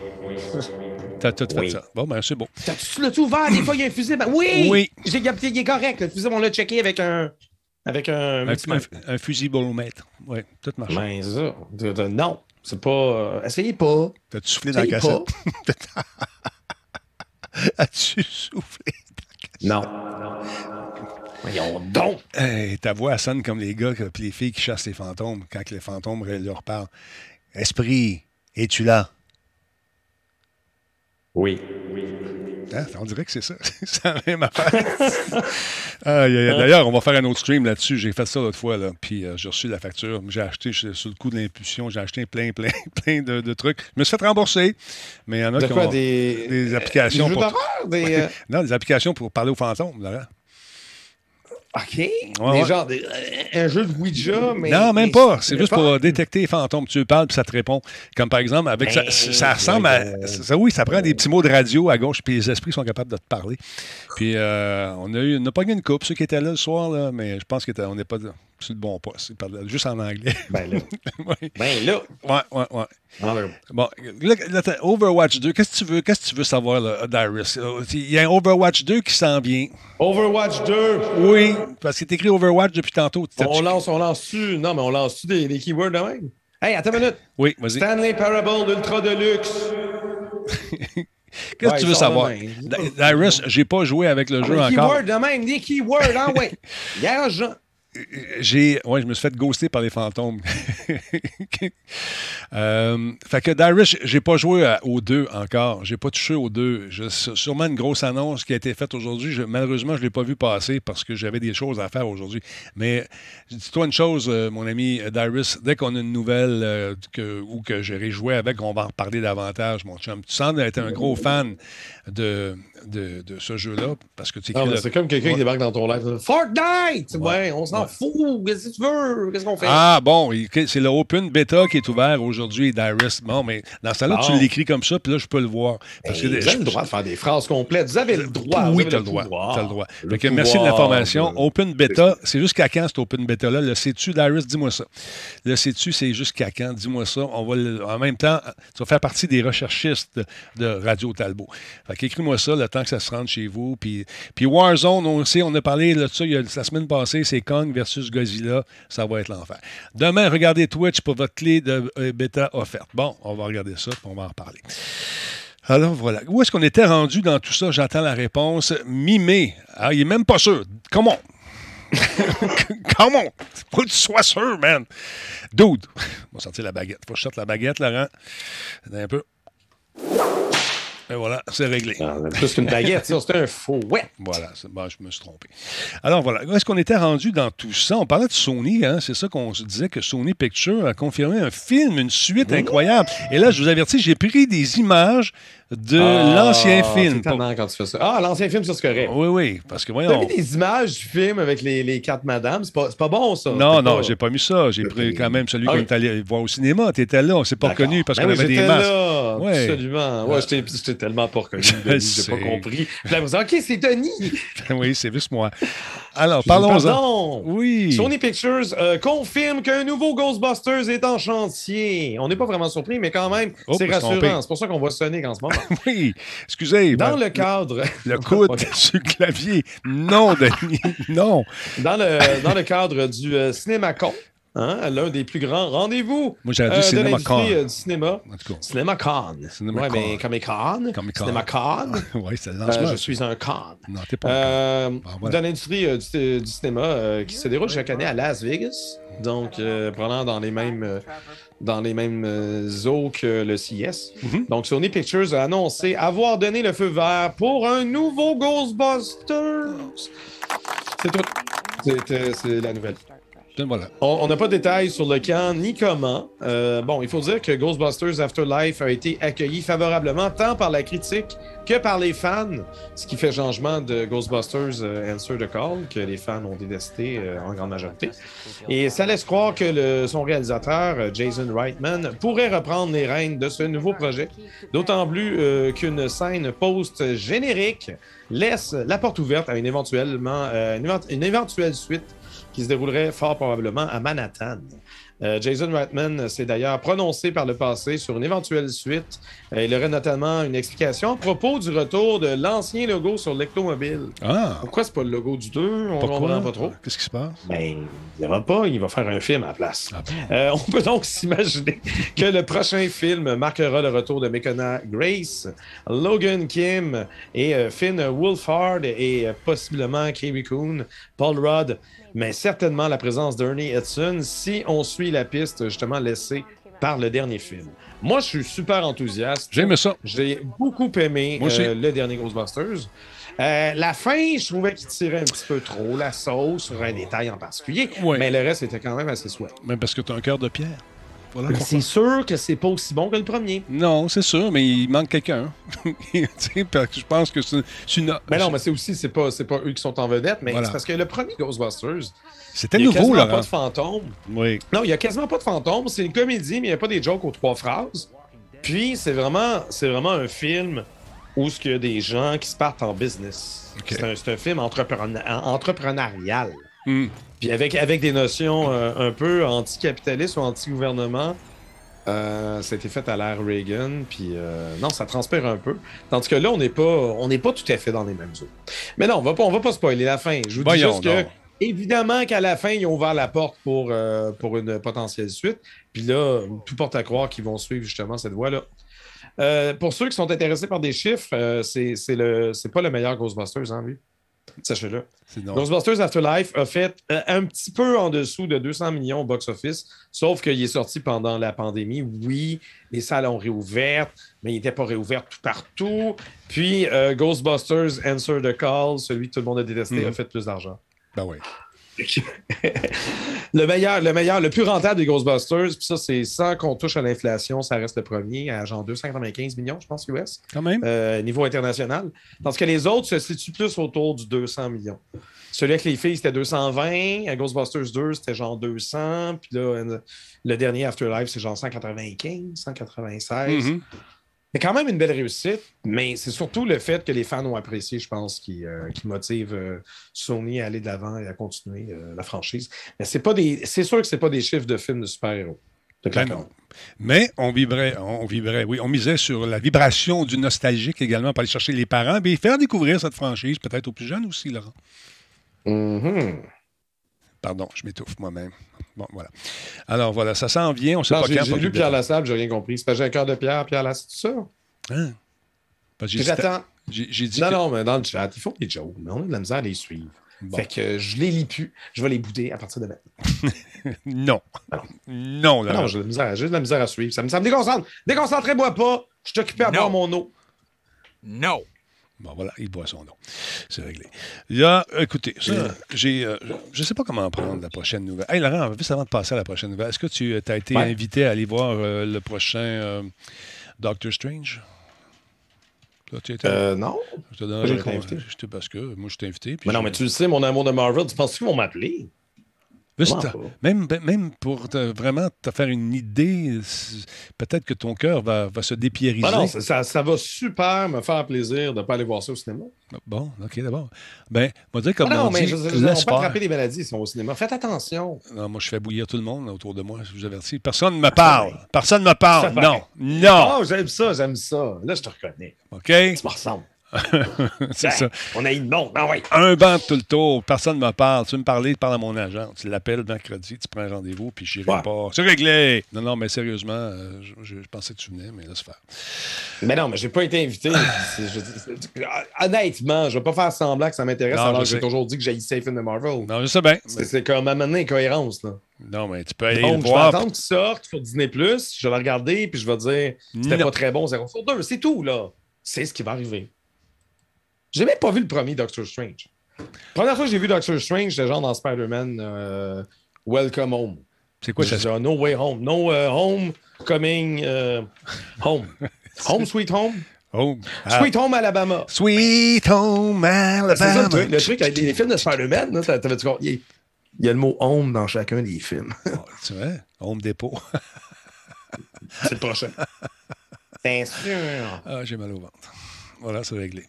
T'as tout fait Oui. ça. Bon, ben, c'est beau. T'as-tu l'as-tu ouvert? Des fois, il y a un fusible. Oui! Oui. J'ai capté, il est correct. Le fusible, on l'a checké avec un. Avec un. Un, un, un fusibolomètre. Oui, tout marche. Ben, ça. De- de- Non, c'est pas. euh, essayez pas. T'as-tu soufflé dans la cassette? As-tu soufflé? Non. Voyons donc. Hey, ta voix sonne comme les gars que- puis les filles qui chassent les fantômes quand que les fantômes leur parlent. Esprit, es-tu là? Oui. Hein? On dirait que c'est ça. c'est la même affaire. D'ailleurs, on va faire un autre stream là-dessus. J'ai fait ça l'autre fois, là, puis euh, j'ai reçu la facture. J'ai acheté, sur le coup de l'impulsion, j'ai acheté plein, plein, plein de, de trucs. Je me suis fait rembourser, mais il y en a De qui quoi? ont des. des applications Des pour... Des. euh, Non, des applications pour parler aux fantômes. OK. ouais. genres des- un jeu de Ouija, mais. Non, même mais- pas. C'est juste pas- pour euh, détecter les fantômes. Tu parles puis ça te répond. Comme par exemple, avec ça, Ben, ça ressemble à. Ça, oui, ça prend des petits mots de radio à gauche, puis les esprits sont capables de te parler. Puis euh, on a eu, on a pas eu une coupe, ceux qui étaient là le soir, là, mais je pense qu'on n'est pas sur le bon poste. Ils parlaient juste en anglais. Ben là. Ben là. Ouais, ouais, ouais. Ah, Bon, là, Overwatch 2, qu'est-ce que tu veux, qu'est-ce que tu veux savoir, là, Darius? Il y a un Overwatch 2 qui s'en vient. Overwatch 2. Oui, parce qu'il est écrit Overwatch depuis tantôt. On lance, on lance-tu? Non, mais on lance-tu des, des keywords de même? Hey, attends une minute. Oui, vas-y. Stanley Parable Ultra Deluxe. Qu'est-ce que Ouais, tu il veux savoir? Darius, j'ai pas joué avec le Ah, jeu des encore. keywords de même, des keywords, ah ouais. J'ai, ouais, je me suis fait ghoster par les fantômes. Euh, fait que Darius, j'ai pas joué aux deux encore. J'ai pas touché aux deux. Je- sûrement une grosse annonce qui a été faite aujourd'hui. Malheureusement, je l'ai pas vu passer parce que j'avais des choses à faire aujourd'hui. Mais dis-toi une chose, euh, mon ami Darius, dès qu'on a une nouvelle euh, que, ou que j'aurai joué avec, on va en reparler davantage, mon chum. Tu sembles être un gros fan de, de, de ce jeu-là parce que tu c'est comme quelqu'un Ouais. qui débarque dans ton live. Fortnite! Ouais, on s'en Ouais. fout. Qu'est-ce que tu veux? Qu'est-ce qu'on fait? Ah, bon, c'est le Open Beta qui est ouvert aujourd'hui, Darius. Bon, mais dans ce Bon. tu l'écris comme ça, puis là, je peux le voir. Parce que vous avez le droit de faire des phrases complètes. Vous avez le droit. vous oui, tu as le droit. T'as le droit. Le merci de l'information. de- Open Beta, c'est jusqu'à quand cet Open Beta-là? Le sais-tu, Darius? Dis-moi ça. Le sais-tu, c'est jusqu'à quand? Dis-moi ça. On va le- En même temps, tu vas faire partie des recherchistes de Radio Talbot. Fait qu'écris-moi ça le temps que ça se rende chez vous. Puis, puis Warzone, on sait, on a parlé de ça la semaine passée, c'est Kong versus Godzilla. Ça va être l'enfer. Demain, regardez Twitch pour votre clé de euh, bêta offerte. Bon, on va regarder ça, puis on va en reparler. Alors voilà. Où est-ce qu'on était rendu dans tout ça? J'entends la réponse. Mi-mai. Ah, il est même pas sûr. Comment? Comment? Faut que tu sois sûr, man. Dude. On va sortir la baguette. Faut que je sorte la baguette, Laurent. Attends Un peu. Et voilà, c'est réglé. Ah, Plus qu'une baguette, c'était un fouet. Voilà, bon, je me suis trompé. Alors voilà, où est-ce qu'on était rendu dans tout ça? On parlait de Sony, hein? c'est ça qu'on se disait que Sony Pictures a confirmé un film, une suite incroyable. Et là, je vous avertis, j'ai pris des images de Ah, l'ancien film. tannant quand tu fais ça. Ah, l'ancien film, ça, c'est correct. Oui, oui, parce que T'as voyons. vu des images du film avec les, les quatre madames? C'est pas, pas bon, ça. Non, non, pas- j'ai pas mis ça. J'ai pris quand même celui Ah qu'on est allé voir au cinéma. Tu étais là, on s'est pas reconnu parce Ben qu'on oui, avait des masques. là, Ouais. Absolument. Ouais, j'étais j'étais tellement pas reconnu. J'ai pas compris. Puis là, vous dites, OK, c'est Denis. oui, c'est juste moi. Alors, parlons-en. Oui. Sony Pictures euh, confirme qu'un nouveau Ghostbusters est en chantier. On n'est pas vraiment surpris, mais quand même, Oh, c'est rassurant. C'est pour ça qu'on voit Sonic en ce moment. Oui. Excusez. Dans ben, le cadre. le coude sur le clavier. Non, Denis. Non. Dans le, dans le cadre du euh, CinemaCon, hein, l'un des plus grands rendez-vous Moi, dit euh, de CinemaCon. l'industrie euh, du cinéma. CinemaCon. CinemaCon. Ouais, mais comme con. Comic-Con. CinemaCon. oui, c'est Euh, je suis un con. Non, t'es pas un Euh, con. Voilà. Dans l'industrie euh, du, du cinéma euh, qui se déroule chaque année à Las Vegas. Donc, euh, probablement dans les mêmes, euh, dans les mêmes euh, eaux que le CES. Mhm. Donc, Sony Pictures a annoncé avoir donné le feu vert pour un nouveau Ghostbusters. C'est tout. C'est euh, c'est la nouvelle. Voilà. On n'a pas de détails sur le quand ni comment. Euh, bon, il faut dire que Ghostbusters Afterlife a été accueilli favorablement tant par la critique que par les fans, ce qui fait changement de Ghostbusters euh, Answer the Call, que les fans ont détesté euh, en grande majorité. Et ça laisse croire que son réalisateur, euh, Jason Reitman, pourrait reprendre les rênes de ce nouveau projet, d'autant plus euh, qu'une scène post-générique laisse la porte ouverte à euh, une éventuelle suite qui se déroulerait fort probablement à Manhattan. Euh, Jason Reitman s'est d'ailleurs prononcé par le passé sur une éventuelle suite. Euh, il aurait notamment une explication à propos du retour de l'ancien logo sur l'Ectomobile. Ah, Pourquoi c'est pas le logo du 2 On pourquoi? comprend pas trop. Qu'est-ce qui se passe? Ben, il n'y pas, il va faire un film à la place. Ah bon? Euh, on peut donc s'imaginer que le prochain film marquera le retour de Mekona Grace, Logan Kim et Finn Wolfhard et possiblement Kerry Coon, Paul Rudd, mais certainement la présence d'Ernie Hudson si on suit la piste justement laissée par le dernier film. Moi, je suis super enthousiaste. J'aime ça. J'ai beaucoup aimé euh, le dernier Ghostbusters. Euh, la fin, je trouvais qu'il tirait un petit peu trop la sauce sur un détail en particulier, Ouais. mais le reste était quand même assez souhait. Même parce que tu as un cœur de pierre. Voilà. C'est sûr que c'est pas aussi bon que le premier. Non, c'est sûr, mais il manque quelqu'un. Tu sais, parce que je pense que c'est une. Mais non, mais c'est aussi, c'est pas, c'est pas eux qui sont en vedette, mais Voilà. c'est parce que le premier Ghostbusters, C'était il y a nouveau, quasiment là. pas de fantômes. Oui. Non, il y a quasiment pas de fantômes. C'est une comédie, mais il n'y a pas des jokes aux trois phrases. Puis c'est vraiment, c'est vraiment un film où ce qu'il y a des gens qui se partent en business. C'est un, c'est un film entrepreneur- entrepreneurial. Hmm. Puis avec, avec des notions euh, un peu anticapitalistes ou anti-gouvernement. Euh, ça a été fait à l'ère Reagan, puis euh, non, ça transpire un peu. Tandis que là, on n'est pas, on n'est pas tout à fait dans les mêmes eaux. Mais non, on va pas, on va pas spoiler la fin. Je vous Voyons dis juste que, évidemment, qu'à la fin, ils ont ouvert la porte pour, euh, pour une potentielle suite. Puis là, tout porte à croire qu'ils vont suivre justement cette voie-là. Pour ceux qui sont intéressés par des chiffres, c'est c'est le, c'est pas le meilleur Ghostbusters, hein, lui? Sachez-le. Ghostbusters Afterlife a fait euh, un petit peu en dessous de 200 millions au box-office, sauf qu'il est sorti pendant la pandémie. Oui, les salles ont réouvert, mais il n'était pas réouvert tout partout. Puis euh, Ghostbusters Answer the Call, celui que tout le monde a détesté, Mhm. a fait plus d'argent. Ben oui. le meilleur, le meilleur, le plus rentable des Ghostbusters, puis ça, c'est sans qu'on touche à l'inflation, ça reste le premier, à genre 295 millions, je pense, US, Quand même. euh, niveau international. Tandis que les autres se situent plus autour du 200 millions. Celui avec les filles, c'était 220. À Ghostbusters 2, c'était genre 200. Puis là, le dernier Afterlife, c'est genre 195, 196. Mhm. C'est quand même une belle réussite, mais c'est surtout le fait que les fans ont apprécié, je pense, qui, euh, qui motive euh, Sony à aller de l'avant et à continuer euh, la franchise. Mais c'est pas des. C'est sûr que c'est pas des chiffres de films de super-héros. Ben non. Mais on vibrait, on vibrait, oui, on misait sur la vibration du nostalgique également pour aller chercher les parents et faire découvrir cette franchise, peut-être aux plus jeunes aussi, Laurent. Mhm. Pardon, je m'étouffe moi-même. Bon, voilà. Alors voilà, ça s'en vient, on sait Non, pas J'ai quand. j'ai pas lu Pierre Lassalle, j'ai rien compris. C'est que j'ai un cœur de pierre, Pierre Lassalle, c'est ça? Hein? J'attends. J'ai j'ai dit. Non, que- non, mais dans le chat, il faut des jokes, mais on a de la misère à les suivre. Bon. Fait que je les lis plus. Je vais les bouder à partir de maintenant. Non. Alors. Non, Ah Laurent. non, j'ai de, la misère- j'ai de la misère à suivre. Ça me, ça me déconcentre. Déconcentrez-moi pas. Je suis occupé à Non. boire mon eau. No. Bon, voilà, il boit son eau. C'est réglé. Là, écoutez, ça, j'ai, euh, je ne sais pas comment prendre la prochaine nouvelle. Hey, Laurent, juste avant de passer à la prochaine nouvelle, est-ce que tu as été Ouais. invité à aller voir euh, le prochain euh, Doctor Strange? Toi, tu étais- Euh, non. je te donne je te- parce que moi, je t'ai invité. puis Mais non, je- mais tu le sais, mon amour de Marvel, tu penses qu'ils vont m'appeler? Même, ben, même pour te- vraiment te faire une idée, peut-être que ton cœur va, va se dépierriser. Ah non, ça, ça, va super me faire plaisir de ne pas aller voir ça au cinéma. Bon, OK, d'abord. Ben, va dire comme Ah non, on mais dit, je, je, on pas attraper des maladies si on va au cinéma. Faites attention. Non, moi, je fais bouillir tout le monde autour de moi, je vous avertis. Personne ne me parle. Personne ne me parle. Non. Non. Oh, j'aime ça, j'aime ça. Là, je te reconnais. OK? Tu me ressembles. C'est ça. On a une monde. Ah ouais. Un banc tout le tour. Personne ne me parle. Tu veux me parler, parle à mon agent. Tu l'appelles mercredi, tu prends un rendez-vous, puis j'irai Ouais. pas. C'est réglé. Non, non, mais sérieusement, euh, je, je- je pensais que tu venais, mais laisse faire. Mais non, mais j'ai pas été invité. Je- c'est- honnêtement, je vais pas faire semblant que ça m'intéresse alors que j'ai toujours dit que j'ai Safe in the Marvel. Non, je sais bien. C'est c'est comme à mener incohérence. Là. Non, mais tu peux aller Donc, le je vais voir. attendre qu'il sorte sur Disney+, je vais le regarder, puis je vais dire c'était pas très bon, 0 sur 2. C'est tout, là. C'est ce qui va arriver. J'ai même pas vu le premier Doctor Strange. Première fois que j'ai vu Doctor Strange, c'était genre dans Spider-Man euh, Welcome Home. C'est quoi ça? disais, no way home. No euh, home coming euh, home. home sweet home? Oh. Ah. Sweet home Alabama. Sweet Home C'est ça Alabama. le truc. Le truc avec les films de Spider-Man, Il y a- il y a le mot home dans chacun des films. Oh, tu vois, Home Depot. C'est le prochain. Bien sûr. Ah, j'ai mal au ventre. Voilà, c'est réglé.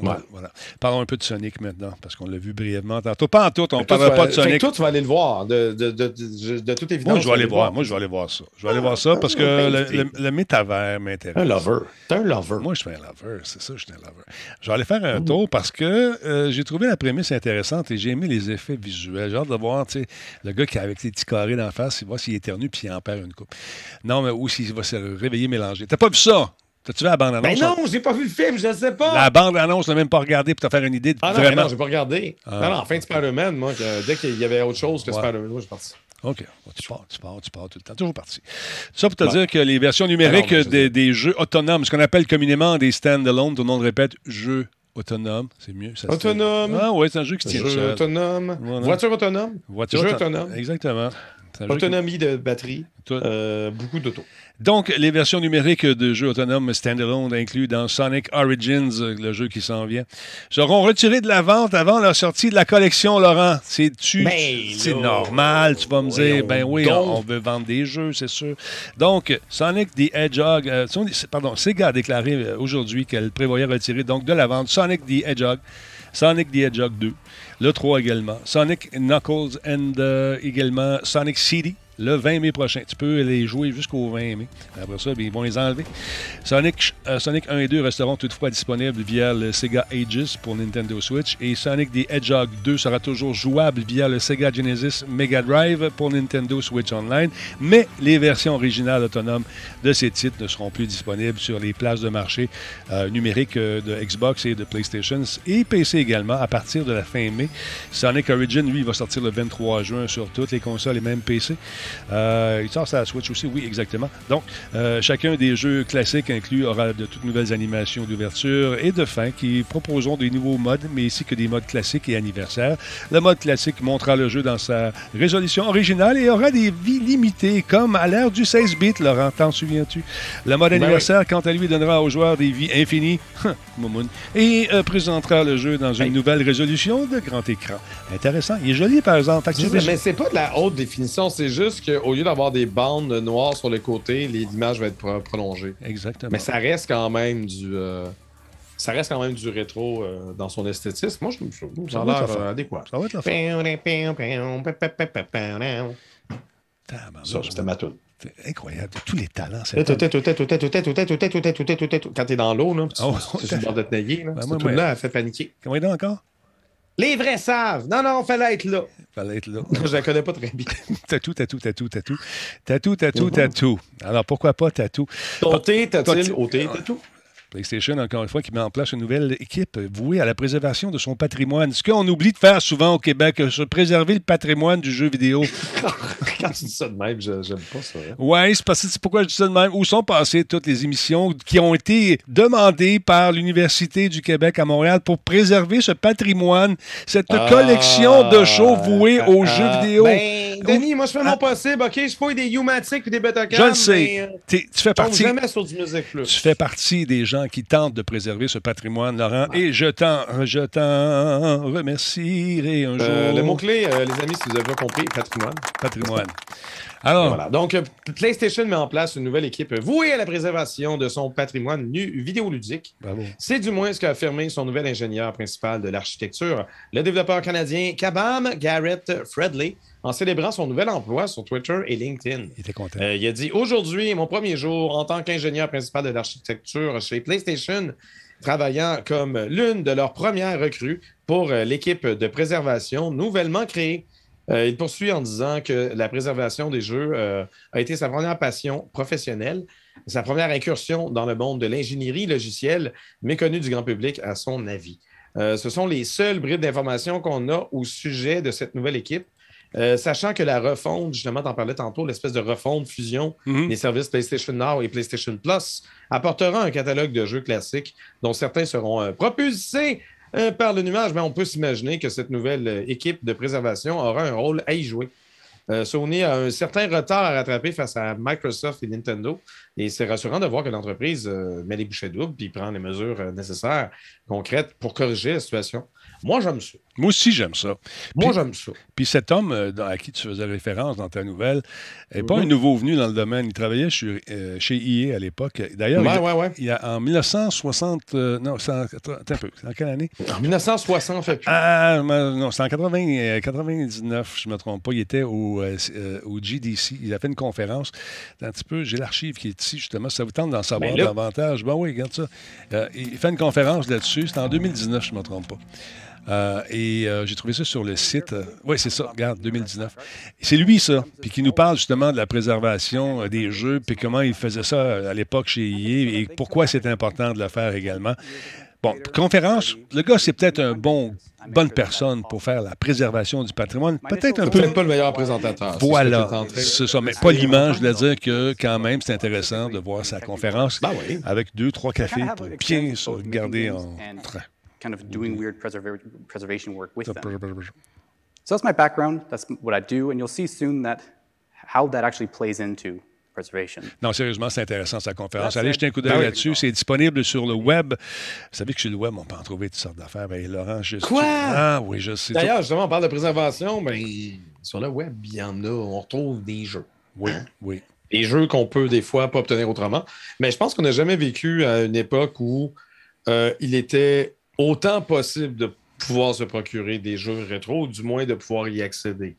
Voilà. voilà. Parlons un peu de Sonic maintenant, parce qu'on l'a vu brièvement tantôt. Pas en tout, on ne parlera pas de Sonic. Toi, tu vas aller le voir, de, de, de, toute évidence. Moi, je vais aller le voir. Moi, je vais aller voir ça. Je vais aller voir ça parce que Ah, le, ben, le, le métavers m'intéresse. Un lover. T'es un lover. Moi, je suis un lover, c'est ça, je suis un lover. Je vais aller faire un tour parce que euh, j'ai trouvé la prémisse intéressante et j'ai aimé les effets visuels. J'ai hâte de voir, tu sais, le gars qui a avec les petits carrés d'en face, il voit s'il éternue puis il en perd une coupe. Non, mais ou s'il va se réveiller mélangé. T'as pas vu ça? T'as-tu vu la bande-annonce? Ben non, j'ai pas vu le film, je ne sais pas. La bande-annonce, n'a même pas regardé pour te faire une idée de Ah non, mais vraiment. non, j'ai pas regardé. Ah. Non, non, en fin de Spider-Man, moi, que- dès qu'il y avait autre chose que Ouais. Spider-Man, moi, je suis parti. OK. Tu pars, tu pars, tu pars tout le temps. Toujours parti. Ça pour te Ouais. dire que les versions numériques non, mais je des, jeux autonomes, ce qu'on appelle communément des stand-alone, tout le monde répète jeux autonomes, c'est mieux. ça. Autonome. Ah oui, c'est un jeu qui tient Jeu seul. autonome. Voilà. Voiture autonome. Voiture Jeu auto- autonome. Exactement. Autonomie de batterie. Euh, beaucoup d'auto. Donc, les versions numériques de jeux autonomes standalone inclus dans Sonic Origins, euh, le jeu qui s'en vient, seront retirés de la vente avant leur sortie de la collection, Laurent. C'est-tu... Ben c'est normal, tu vas me dire. Ben oui, on, donc. on veut vendre des jeux, c'est sûr. Donc, Sonic the Hedgehog... euh, pardon, Sega a déclaré aujourd'hui qu'elle prévoyait retirer donc de la vente Sonic the Hedgehog, Sonic the Hedgehog 2, le 3 également, Sonic Knuckles and euh, également Sonic City, le 20 mai prochain. Tu peux les jouer jusqu'au 20 mai. Après ça, bien, ils vont les enlever. Sonic, euh, Sonic 1 et 2 resteront toutefois disponibles via le Sega Aegis pour Nintendo Switch et Sonic the Hedgehog 2 sera toujours jouable via le Sega Genesis Mega Drive pour Nintendo Switch Online, mais les versions originales autonomes de ces titres ne seront plus disponibles sur les places de marché euh, numériques euh, de Xbox et de PlayStation et PC également à partir de la fin mai. Sonic Origin, lui, va sortir le 23 juin sur toutes les consoles et même PC. Euh, il sort sur la Switch aussi, oui, exactement. Donc, euh, chacun des jeux classiques inclus aura de toutes nouvelles animations d'ouverture et de fin qui proposeront des nouveaux modes, mais ainsi que des modes classiques et anniversaires. Le mode classique montrera le jeu dans sa résolution originale et aura des vies limitées, comme à l'ère du 16 bits, Laurent, t'en souviens-tu? Le mode Ben anniversaire, quant à lui, donnera aux joueurs des vies infinies, Moumoun, et euh, présentera le jeu dans une Hey. nouvelle résolution de grand écran. Intéressant. Il est joli, par exemple. Mais c'est pas de la haute définition, c'est juste qu'au lieu d'avoir des bandes noires sur les côtés, les images vont être pro- prolongées. Exactement. Mais ça reste quand même du. euh, ça reste quand même du rétro euh, dans son esthétisme. Moi, je trouve ça ça a va être l'air euh, adéquat. Ça va être la fin. Ça, Tabarnak, c'était ma toune. C'est incroyable. Tous les talents. Quand t'es dans l'eau, là, tu Oh, tu de te nailler, là, Ben, cette moi, toune-là, elle fait paniquer. Comment il est encore? Les vrais savent! Non, non, fallait être là. Fallait être là. Je la connais pas très bien. tatou, tatou, tatou, tatou. Tatou, tatou, tatou. Alors, pourquoi pas tatou? Ton thé, t'as-t-il Pas- au thé, t'as tout? PlayStation, encore une fois, qui met en place une nouvelle équipe vouée à la préservation de son patrimoine. Ce qu'on oublie de faire souvent au Québec, euh, se préserver le patrimoine du jeu vidéo. Quand tu dis ça de même, j'aime pas ça. hein. Oui, c'est parce que c'est pourquoi je dis ça de même. Où sont passées toutes les émissions qui ont été demandées par l'Université du Québec à Montréal pour préserver ce patrimoine, cette Ah, collection de shows voués ah, aux ah, jeux vidéo? Ben, Denis, moi, je fais Ah. mon possible, OK? Je fouille des U-Matic et des Betacam. je le sais. T'es- tu fais partie. jamais sur du Music Plus. Tu fais partie des gens qui tentent de préserver ce patrimoine, Laurent, et je t'en, je t'en remercierai un jour. Euh, le mot-clé, euh, les amis, si vous avez pas compris, patrimoine. patrimoine. Alors, Voilà. Donc, euh, PlayStation met en place une nouvelle équipe vouée à la préservation de son patrimoine nu vidéoludique. C'est du moins ce qu'a affirmé son nouvel ingénieur principal de l'architecture, le développeur canadien Kabam Garrett Fredley, en célébrant son nouvel emploi sur Twitter et LinkedIn. Il était content. Euh, il a dit Aujourd'hui est mon premier jour en tant qu'ingénieur principal de l'architecture chez PlayStation, travaillant comme l'une de leurs premières recrues pour euh, l'équipe de préservation nouvellement créée. Euh, il poursuit en disant que la préservation des jeux euh, a été sa première passion professionnelle, sa première incursion dans le monde de l'ingénierie logicielle, méconnue du grand public à son avis. Euh, ce sont les seules bribes d'informations qu'on a au sujet de cette nouvelle équipe. Sachant que la refonte, justement, t'en parlais tantôt, l'espèce de refonte, fusion Mhm. des services PlayStation Now et PlayStation Plus apportera un catalogue de jeux classiques dont certains seront propulsés par le nuage, mais on peut s'imaginer que cette nouvelle euh, équipe de préservation aura un rôle à y jouer. Euh, Sony a un certain retard à rattraper face à Microsoft et Nintendo, et c'est rassurant de voir que l'entreprise euh, met les bouchées doubles puis prend les mesures euh, nécessaires, concrètes pour corriger la situation. Moi, j'aime ça. Moi aussi, j'aime ça. Moi, j'aime ça. Puis cet homme dans- à qui tu faisais référence dans ta nouvelle n'est pas Mhm. un nouveau venu dans le domaine. Il travaillait sur- chez IE à l'époque. D'ailleurs, Ouais, il, ouais, ouais. il a, en 1960... euh, non, attends un peu. C'est en quelle année? En 1960, fait plus. Ah, non, c'est en 80, euh, 99, je ne me trompe pas. Il était au, euh, euh, au GDC. Il a fait une conférence. Un petit peu, j'ai l'archive qui est ici, justement. Ça vous tente d'en savoir Ben là- davantage? Ben oui, regarde ça. Euh, il fait une conférence là-dessus. C'était en 2019, je ne me trompe pas. Euh, et euh, j'ai trouvé ça sur le site. oui, c'est ça, regarde, 2019. C'est lui, ça, puis qui nous parle justement de la préservation euh, des jeux, puis comment il faisait ça euh, à l'époque chez EA et pourquoi c'est important de le faire également. Bon, conférence, le gars, c'est peut-être un bon, bonne personne pour faire la préservation du patrimoine. Peut-être un peu. Peut-être pas le meilleur présentateur. c'est ce que Voilà, c'est ça. Mais poliment, je voulais dire que quand même, c'est intéressant de voir sa conférence Ben oui. avec deux, trois Kind cafés pour bien se regarder en train. kind of doing weird preserva- preservation work with them. So that's my background. That's what I do, and you'll see soon that how that actually plays into preservation. Non, sérieusement, c'est intéressant sa conférence. That's Allez jeter un coup d'œil Ben là-dessus. C'est disponible sur le web. Vous savez que sur le web, on peut en trouver toutes sortes d'affaires. Ben, Laurent, je Quoi? Ah oui, je sais. D'ailleurs, justement, on parle de préservation, ben, sur le web, il y en a. On retrouve des jeux. Oui, oui. Des jeux qu'on peut des fois pas obtenir autrement. Mais je pense qu'on n'a jamais vécu à une époque où euh, il était autant possible de pouvoir se procurer des jeux rétro, ou du moins de pouvoir y accéder.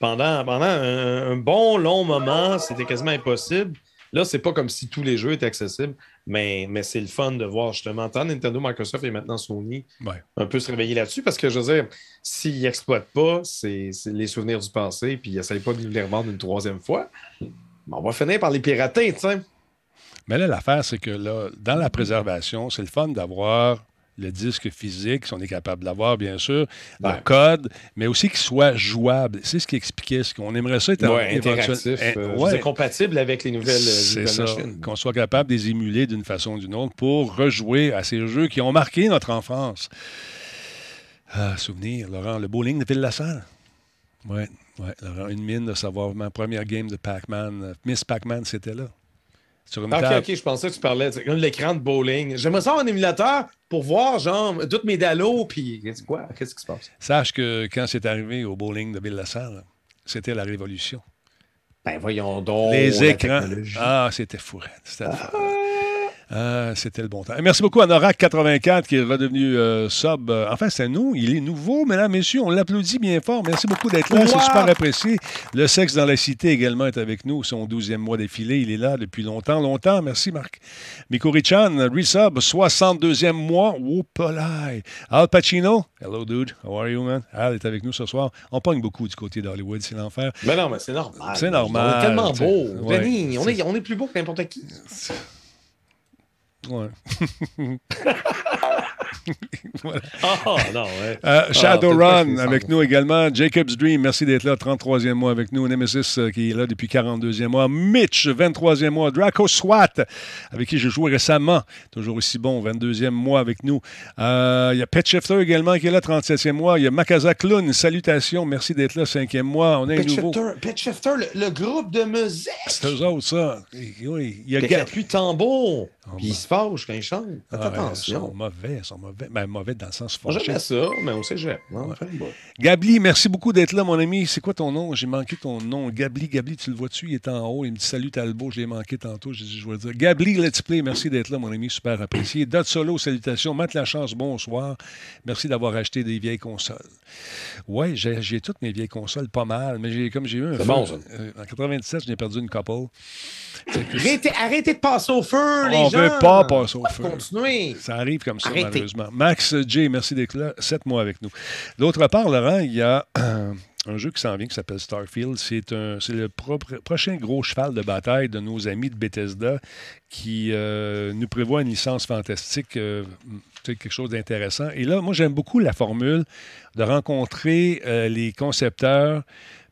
Pendant, pendant un, un bon long moment, c'était quasiment impossible. Là, c'est pas comme si tous les jeux étaient accessibles, mais, mais c'est le fun de voir justement tant Nintendo, Microsoft et maintenant Sony Ouais. un peu se réveiller là-dessus parce que je veux dire, s'ils n'exploitent pas, c'est les souvenirs du passé puis ils n'essayent pas de les revendre une troisième fois, on va finir par les pirater, tu sais. Mais là, l'affaire, c'est que là, dans la préservation, c'est le fun d'avoir le disque physique, si on est capable de l'avoir, bien sûr, le code, mais aussi qu'il soit jouable. C'est ce qu'il expliquait, ce qu'on aimerait ça être Ouais, interactif, Eh, euh, ouais. compatible avec les nouvelles, euh, nouvelles qu'on soit capable de les émuler d'une façon ou d'une autre pour rejouer à ces jeux qui ont marqué notre enfance. Ah, souvenir, Laurent, le bowling de Ville-la-Salle. Oui, ouais, Laurent, une mine de savoir ma première game de Pac-Man. euh, Miss Pac-Man, c'était là. Sur une Ah, ok, ok, je pensais que tu parlais de l'écran de bowling. J'aimerais ça avoir un émulateur pour voir, genre, toutes mes dallos, puis qu'est-ce quoi? Qu'est-ce qui se passe? Sache que quand c'est arrivé au bowling de Ville-la-Salle, c'était la révolution. Ben voyons donc. Les écrans. Ah, c'était fou. C'était le Ah, c'était le bon temps. Et merci beaucoup à Norak84 qui est redevenu euh, sub. Euh, Enfin, c'est nous. Il est nouveau, mesdames, messieurs. On l'applaudit bien fort. Merci beaucoup d'être là. C'est super apprécié. Le sexe dans la cité également est avec nous. Son 12e mois défilé. Il est là depuis longtemps, longtemps. Merci, Marc. Mikori-chan, resub, 62e mois. Whoopalai. Al Pacino. Hello, dude. How are you, man? Al est avec nous ce soir. On pogne beaucoup du côté d'Hollywood. C'est l'enfer. Mais non, mais c'est normal. C'est normal, On est tellement beau. Ouais. Denis, on est, on est plus beau que n'importe qui. Ouais. Non. Euh, Shadowrun je avec nous également. Jacob's Dream, merci d'être là. 33e mois avec nous. Nemesis euh, qui est là depuis 42e mois. Mitch, 23e mois. Draco SWAT, avec qui j'ai joué récemment. Toujours aussi bon, 22e mois avec nous. Euh, Il y a Pet Shifter également qui est là, 37e mois. Il y a Makaza Clown, salutations. Merci d'être là, 5e mois. On a un Pet nouveau. Shifter, Pet Shifter, le, le groupe de musique. C'est eux autres, ça. Oui, il y a Ga- l'appui tambour. Puis ben. ils se fâchent quand ils chantent. Faites Ah, ouais, Ils attention. sont mauvais, ils sont mauvais. Ben, mauvais dans le sens fâché. J'aimais ça, mais on sait jamais. Bout. Gabli, merci beaucoup d'être là, mon ami. C'est quoi ton nom? J'ai manqué ton nom. Gabli, Gabli, tu le vois-tu? Il est en haut. Il me dit Salut Talbot, je l'ai manqué tantôt. J'ai dit, je vais le dire. Gabli, Let's Play, merci d'être là, mon ami. Super apprécié. Dot Solo, salutations. Matt Lachance, bonsoir. Merci d'avoir acheté des vieilles consoles. Ouais, j'ai j'ai toutes mes vieilles consoles, pas mal, mais j'ai comme j'ai eu un. C'est bon, ça. euh, en 97, j'en ai perdu une couple. Arrêtez, arrêtez de passer au feu, les gens. Pas passer au feu. Ça arrive comme ça, Arrêtez. malheureusement. Max J, merci d'être là. Sept mois avec nous. D'autre part, Laurent, il y a euh, un jeu qui s'en vient qui s'appelle Starfield. C'est le pro- prochain gros cheval de bataille de nos amis de Bethesda qui euh, nous prévoit une licence fantastique, euh, quelque chose d'intéressant. Et là, moi, j'aime beaucoup la formule de rencontrer euh, les concepteurs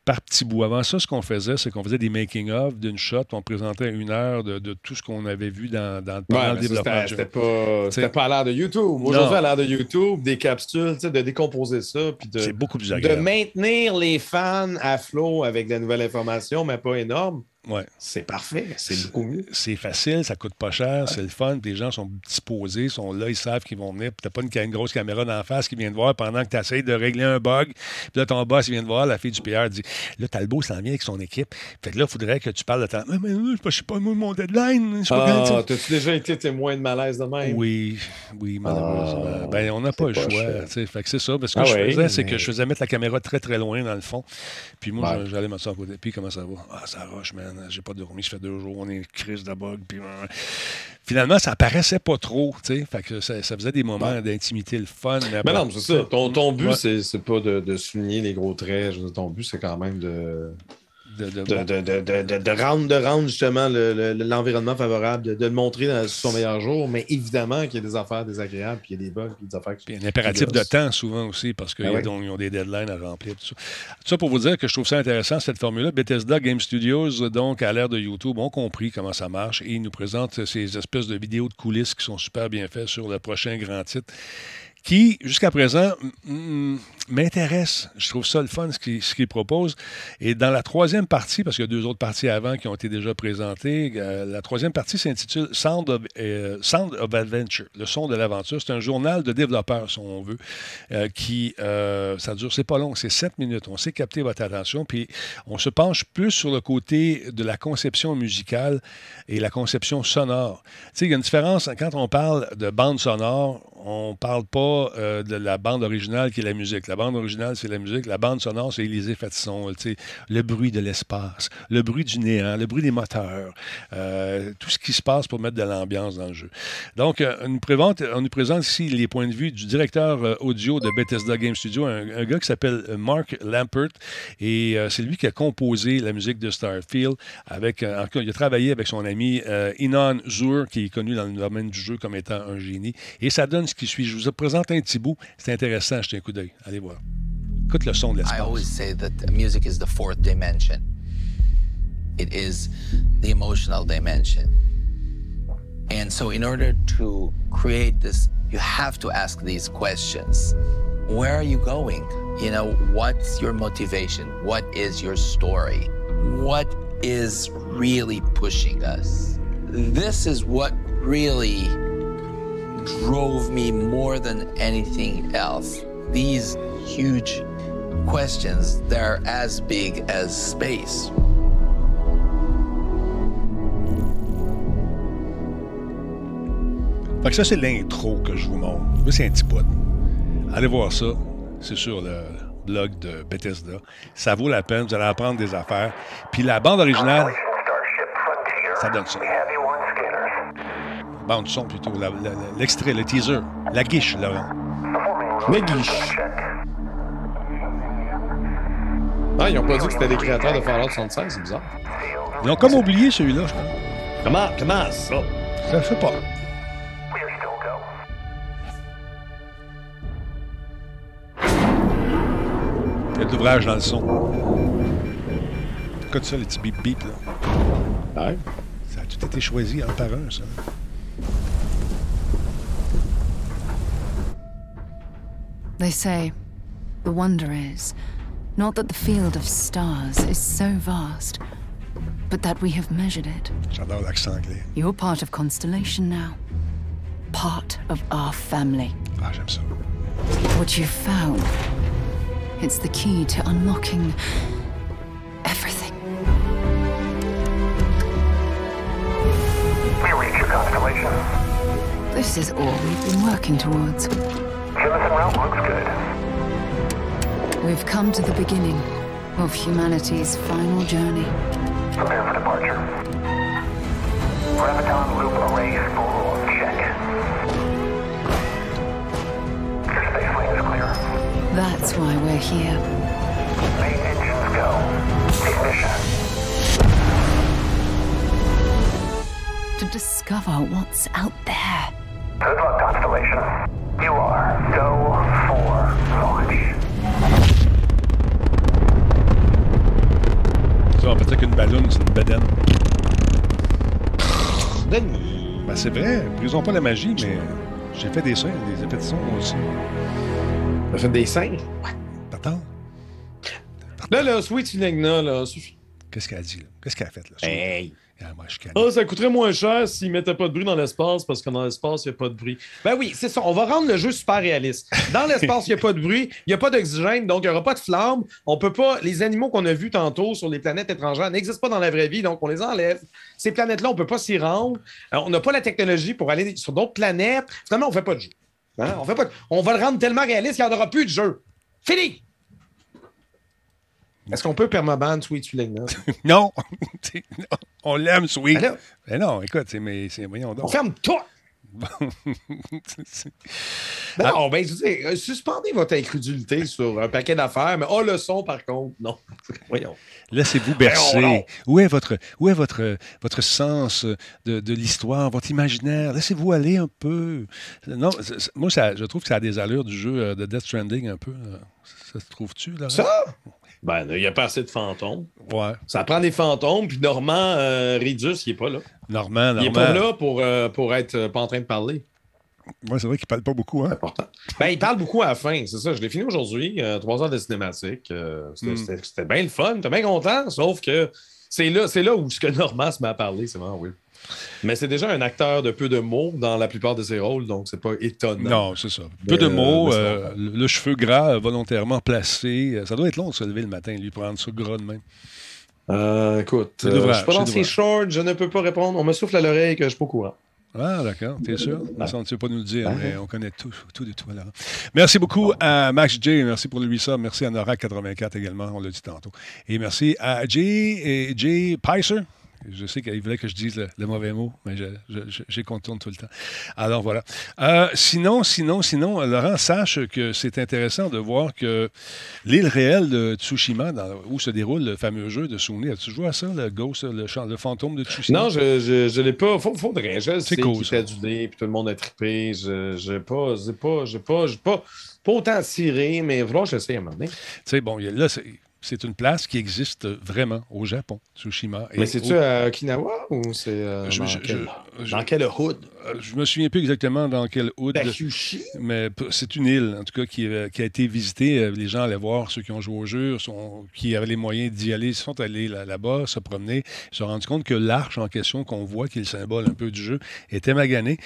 par petits bouts. Avant ça, ce qu'on faisait, c'est qu'on faisait des making-of d'une shot, on présentait une heure de, de tout ce qu'on avait vu dans, dans, pendant Ouais, le développement. c'était pas, c'était pas à l'ère de YouTube. Aujourd'hui, à l'ère de YouTube, des capsules, de décomposer ça, puis de, C'est beaucoup plus de maintenir les fans à flot avec de la nouvelle information, mais pas énorme. Ouais. C'est parfait. C'est beaucoup mieux. C'est facile, ça coûte pas cher, c'est le fun. Les gens sont disposés, sont là, ils savent qu'ils vont venir. Tu n'as pas une, une, grosse caméra d'en face qui vient de voir pendant que tu essaies de régler un bug. Puis là, ton boss, vient de voir, la fille du PR dit Là, Talbot s'en vient avec son équipe. Fait que là, il faudrait que tu parles de temps. Mais, mais je sais pas, moi, mon deadline. Ah, t'as-tu déjà été témoin de malaise de même? Oui, oui, malheureusement. Ah, ben, on n'a pas le choix. Fait que c'est ça. Parce que ce que je faisais, c'est que je faisais mettre la caméra très, très loin dans le fond. Puis moi, j'allais mettre ça à côté. Puis comment ça va? Ah, ça roche, man. J'ai pas dormi, ça fait deux jours, on est crise de bug. Puis, euh, finalement, ça paraissait pas trop, tu sais. Fait que ça, faisait des moments d'intimité, le fun. Mais, non, c'est ça. Ton, ton but, c'est pas de, de, souligner les gros traits. ton but, c'est quand même de de, rendre, de rendre justement l'environnement favorable, de, le montrer dans son meilleur jour, mais évidemment qu'il y a des affaires désagréables, puis il y a des bugs, puis des affaires qui. Puis un impératif de temps souvent aussi, parce qu'ils ah ont des deadlines à remplir. Tout ça. tout ça pour vous dire que je trouve ça intéressant, cette formule-là. Bethesda Game Studios, donc à l'ère de YouTube, ont compris comment ça marche et ils nous présentent ces espèces de vidéos de coulisses qui sont super bien faites sur le prochain grand titre qui, jusqu'à présent, m'intéresse. Je trouve ça le fun, ce qu'il ce propose. Et dans la troisième partie, parce qu'il y a deux autres parties avant qui ont été déjà présentées, euh, la troisième partie s'intitule Sound, of, euh, Sound of Adventure, le son de l'aventure. C'est un journal de développeurs, si on veut, euh, qui, ça dure, c'est pas long, c'est sept minutes. On sait capter votre attention, puis on se penche plus sur le côté de la conception musicale et la conception sonore. Tu sais, il y a une différence quand on parle de bande sonore, on parle pas euh, de la bande originale qui est la musique. La bande originale, c'est la musique. La bande sonore, c'est les effets de son, le bruit de l'espace, le bruit du néant, le bruit des moteurs, euh, tout ce qui se passe pour mettre de l'ambiance dans le jeu. Donc, euh, on, nous présente, on nous présente ici les points de vue du directeur audio de Bethesda Game Studio, un, gars qui s'appelle Mark Lampert, et c'est lui qui a composé la musique de Starfield. Avec, il a travaillé avec son ami Inon Zur, qui est connu dans le domaine du jeu comme étant un génie, et ça donne ce qui suit. Je vous présente un petit bout. C'est intéressant, jetez un coup d'œil. Allez voir. Uh, Écoute le son de l'espace. I always say that music is the fourth dimension. It is the emotional dimension. And so, in order to create this, you have to ask these questions. Where are you going? You know, what's your motivation? What is your story? What is really pushing us? This is what really drove me more than anything else. These huge questions, they're as big as space. Fait que ça, c'est l'intro que je vous montre. c'est un petit bout. Allez voir ça. C'est sur le blog de Bethesda. Ça vaut la peine. Vous allez apprendre des affaires. Puis la bande originale, ça donne ça bande son plutôt, l'extrait, le teaser, la guiche, Laurent. La guiche. Ah, ils n'ont pas dit que c'était des créateurs de Fallout 76, c'est bizarre. Ils ont comme oublié celui-là, je crois. Comment, comment ça? Ça fait pas. Il y a de l'ouvrage dans le son. Écoute ça, les petits bip bip là. Ouais. Ça a tout été choisi un par un, ça. They say the wonder is not that the field of stars is so vast, but that we have measured it. J'adore l'accent anglais. You're part of Constellation now. Part of our family. Ah, j'aime ça. What you've found, it's the key to unlocking everything. We reach your constellation. This is all we've been working towards. Jemison route looks good. We've come to the beginning of humanity's final journey. Prepare for departure. Graviton loop array spool check. Your space lane is clear. That's why we're here. Main engines go. Ignition. To discover what's out there. Good luck, Constellation. You are go for launch. Ça, peut-être qu'une ballonne, c'est une bedaine. Ben, c'est vrai, brisons pas la magie, mais j'ai fait des sons, des effets de son aussi. T'as fait des seins? Ouais. T'attends? Là, là, Sweet là, suffit. Qu'est-ce qu'elle a dit, là? Qu'est-ce qu'elle a fait, là? Hey! Ah, moi, je Ah, ça coûterait moins cher s'ils mettaient pas de bruit dans l'espace parce que dans l'espace, il n'y a pas de bruit. Ben oui, c'est ça. On va rendre le jeu super réaliste. Dans l'espace, il n'y a pas de bruit, il n'y a pas d'oxygène, donc il n'y aura pas de flamme. On peut pas. Les animaux qu'on a vus tantôt sur les planètes étrangères n'existent pas dans la vraie vie, donc on les enlève. Ces planètes-là, on ne peut pas s'y rendre. Euh, on n'a pas la technologie pour aller sur d'autres planètes. Finalement, on ne fait pas de jeu. Hein? On, fait pas de- on va le rendre tellement réaliste qu'il n'y en aura plus de jeu. Fini! Est-ce qu'on peut permaban Sweet Sulegna? Non! On l'aime, Sweet. Ben là. Mais non, écoute, c'est, mais, c'est, voyons On donc. ferme tout! Ben Ah. non, ben, je dire, euh, suspendez votre incrédulité sur un paquet d'affaires, mais oh, le son, par contre, non. Voyons. Laissez-vous bercer. Où est votre, où est votre, votre sens de, de l'histoire, votre imaginaire? Laissez-vous aller un peu. Non, moi, ça, je trouve que ça a des allures du jeu euh, de Death Stranding un peu. Ça se trouve-tu, là? Ça? Ben, il n'y a pas assez de fantômes. Ouais. Ça prend des fantômes, puis Normand euh, Ridus, il n'est pas là. Normand, Il n'est pas là pour, euh, pour être euh, pas en train de parler. Ouais, c'est vrai qu'il parle pas beaucoup, hein? Important. Ben, il parle beaucoup à la fin, c'est ça. Je l'ai fini aujourd'hui, trois heures de cinématique. euh, c'était, Mm. bien le fun, t'es bien content, sauf que c'est là, là où ce que Normand se met à parler, c'est vraiment oui. Mais c'est déjà un acteur de peu de mots dans la plupart de ses rôles, donc c'est pas étonnant. Non, c'est ça. Peu de Euh, mots, euh, le, le cheveu gras euh, volontairement placé. Ça doit être long de se lever le matin, lui, prendre ça gras de même. Euh, écoute, euh, je suis pas dans ces shorts, je ne peux pas répondre. On me souffle à l'oreille que je suis pas au courant. Ah, d'accord, t'es sûr? Ça, on ne sait pas nous le dire, Ben. mais on connaît tout, tout de toi, là. Merci beaucoup à Max J, merci pour le 800, merci à Nora84 également, on l'a dit tantôt. Et merci à et Jay Picer. Je sais qu'il voulait que je dise le, le mauvais mot, mais j'y contourne tout le temps. Alors voilà. Euh, sinon, sinon, sinon, Laurent, sache que c'est intéressant de voir que l'île réelle de Tsushima, dans- où se déroule le fameux jeu de souvenir, as-tu joué à ça, le Ghost, le, le fantôme de Tsushima? Non, je, je l'ai pas. Faut, faudrait. Je sais cool, qu'il du nez, puis tout le monde a trippé. Je j'ai pas, j'ai pas, j'ai pas, j'ai pas, pas autant tiré, mais voilà, j'essaie à un moment donné. Tu sais, bon, là, c'est, une place qui existe vraiment au Japon, Tsushima. Et Mais c'est-tu au- à Okinawa ou c'est euh, Je- dans, quel, je- dans quel hood? Euh, Je me souviens plus exactement dans quel hood. Takushi? Mais c'est une île, en tout cas, qui, euh, qui a été visitée. Euh, Les gens allaient voir, ceux qui ont joué au jeu, sont, qui avaient les moyens d'y aller, sont allés là- là-bas, se promener. Se sont rendus compte que l'arche en question qu'on voit, qui est le symbole un peu du jeu, était maganée.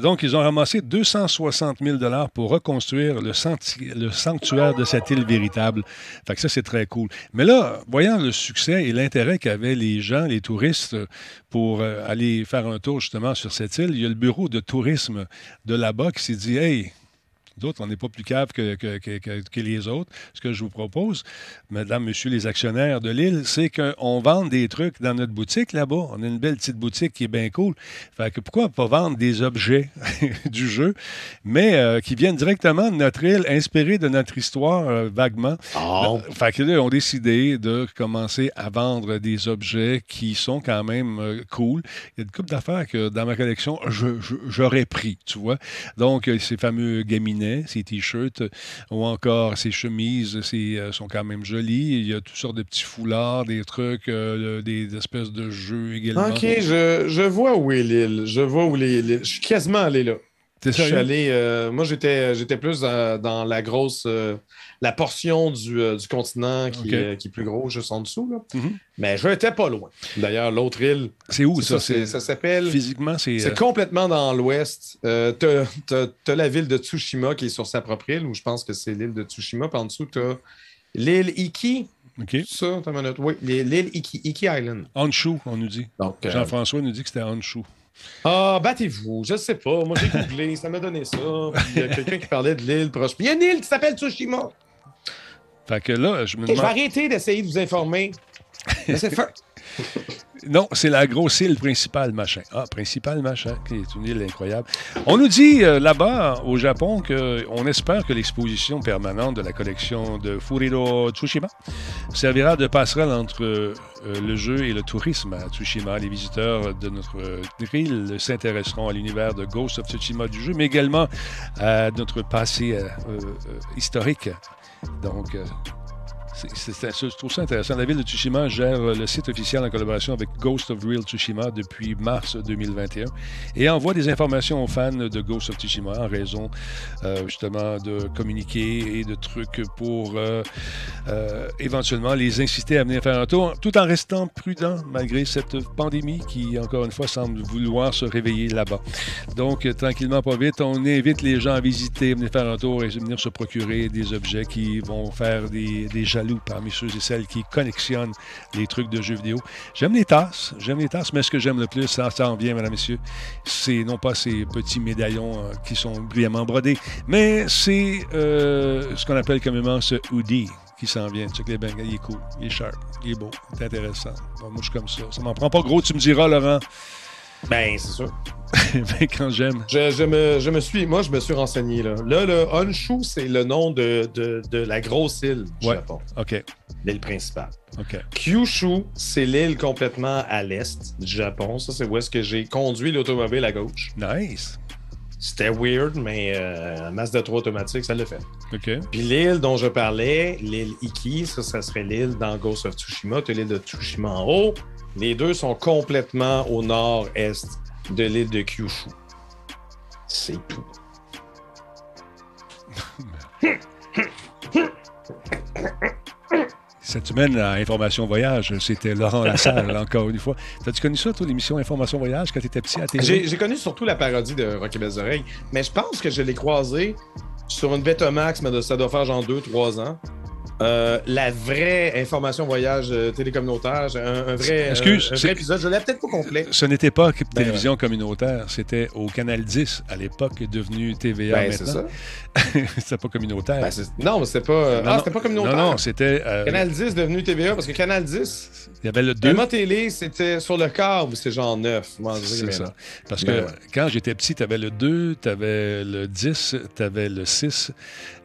Donc, ils ont ramassé 260 000 pour reconstruire le, sanctuaire de cette île véritable. Fait que ça, c'est très cool. Mais là, voyant le succès et l'intérêt qu'avaient les gens, les touristes, pour aller faire un tour justement sur cette île, il y a le bureau de tourisme de là-bas qui s'est dit Hey, D'autres, on n'est pas plus cave que, que- que- que- que les autres. Ce que je vous propose, madame, monsieur les actionnaires de l'île, c'est qu'on vende des trucs dans notre boutique là-bas. On a une belle petite boutique qui est bien cool. Fait que pourquoi pas vendre des objets du jeu, mais euh, qui viennent directement de notre île, inspirés de notre histoire euh, vaguement. Euh, Fait que là, ils ont décidé de commencer à vendre des objets qui sont quand même euh, cool. Il y a une couple d'affaires que dans ma collection, je- je- j'aurais pris, tu vois. Donc, ces fameux gaminets, ces t-shirts, ou encore ces chemises, euh, sont quand même jolies. Il y a toutes sortes de petits foulards, des trucs, euh, des espèces de jeux également. Ok, je, je vois où est l'île. Je vois où est l'île. Je suis quasiment allé là. T'es Je suis allé. euh, moi, j'étais, j'étais plus dans la grosse. Euh, la portion du, euh, du continent qui, est- qui est plus gros, juste en dessous. Là. Mhm. Mais je n'étais pas loin. D'ailleurs, l'autre île. C'est où ça? ça s'appelle. Physiquement, c'est. C'est euh, complètement dans l'ouest. Euh, t'as, t'as- t'as la ville de Tsushima qui est sur sa propre île, où je pense que c'est l'île de Tsushima. Puis en dessous, t'as l'île Iki. OK. Ça, une minute. Oui, l'île Iki, Iki Island. Honshu, on nous dit. Donc, euh, Jean-François nous dit que c'était Honshu. Ah, battez-vous, je sais pas. Moi, j'ai googlé, ça m'a donné ça. Puis il y a quelqu'un qui parlait de l'île proche. Puis il y a une île qui s'appelle Tsushima. Fait que là, je me Ok, je vais arrêter d'essayer de vous informer. Faire. Non, c'est la grosse île principale, machin. Ah, principale, machin, qui est une île incroyable. On nous dit euh, là-bas, au Japon, qu'on espère que l'exposition permanente de la collection de Furiro Tsushima servira de passerelle entre euh, le jeu et le tourisme à Tsushima. Les visiteurs de notre euh, île s'intéresseront à l'univers de Ghost of Tsushima du jeu, mais également à notre passé euh, historique. Donc, euh, Je trouve ça intéressant. La ville de Tsushima gère euh, le site officiel en collaboration avec Ghost of Real Tsushima depuis mars 2021 et envoie des informations aux fans de Ghost of Tsushima en raison euh, justement de communiquer et de trucs pour euh, éventuellement les inciter à venir faire un tour tout en restant prudent malgré cette pandémie qui, encore une fois, semble vouloir se réveiller là-bas. Donc, tranquillement, pas vite, on invite les gens à visiter, venir faire un tour et venir se procurer des objets qui vont faire des, des jaloux parmi ceux et celles qui collectionnent les trucs de jeux vidéo. J'aime les tasses, j'aime les tasses, mais ce que j'aime le plus, ça, en vient, mesdames, messieurs, c'est non pas ces petits médaillons euh, qui sont brillamment brodés, mais c'est euh, ce qu'on appelle communément ce hoodie qui s'en vient. Check les bangles, il est cool, il est sharp, il est beau, il est intéressant. Bon, moi, je suis comme ça. Ça m'en prend pas gros, tu me diras, Laurent. Ben, c'est sûr. Mais quand j'aime. Je, je me, je me suis, moi, je me suis renseigné. Là, là le Honshu, c'est le nom de, de, de la grosse île du Ouais. Japon, OK, l'île principale. OK. Kyushu, c'est l'île complètement à l'est du Japon. Ça, c'est où est-ce que j'ai conduit l'automobile à gauche. Nice. C'était weird, mais euh, masse de 3 automatique, ça le fait. OK. Puis l'île dont je parlais, l'île Iki, ça, ça serait l'île dans Ghost of Tsushima. Tu l'île de Tsushima en haut. Les deux sont complètement au nord-est de l'île de Kyushu. C'est tout. Cette semaine, à Information Voyage, c'était Laurent Lassalle, encore une fois. T'as-tu connu ça, toi, l'émission Information Voyage, quand t'étais petit à TV? J'ai connu surtout la parodie de Rocky Belles Oreilles, mais je pense que je l'ai croisé sur une Betamax, mais de- ça doit faire genre 2-3 ans. Euh, la vraie information voyage euh, télécommunautaire, un, un vrai, Excuse, un- un c'est- vrai épisode. Je l'ai peut-être pas complet. Ce n'était pas Ben télévision communautaire, c'était au Canal 10 à l'époque, devenu TVA Ben, c'est ça. c'était pas communautaire. Ben, c'est- non, mais c'était pas. euh, Non, ah, non. c'était pas communautaire. Non, non, c'était. euh, Canal 10 devenu TVA parce que Canal 10, il y avait le 2. Emma Télé, c'était sur le câble, c'était genre 9. Moi, je dirais C'est ça. Parce que ouais. quand j'étais petit, tu avais le 2, tu avais le 10, tu avais le 6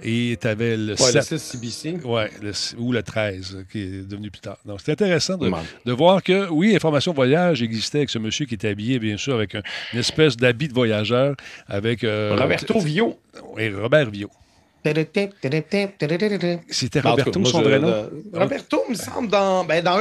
et tu avais le Ouais, le 7. 6 CBC. Ouais, le ou le 13, qui est devenu plus tard. Donc, c'est intéressant de, voir que, oui, Information Voyage existait avec ce monsieur qui était habillé, bien sûr, avec un- une espèce d'habit de voyageur, avec... euh, Roberto Vio. Oui, Robert Vio. C'était cas, Roberto, moi, son je- vrai nom? Roberto, il me semble, dans, ben, dans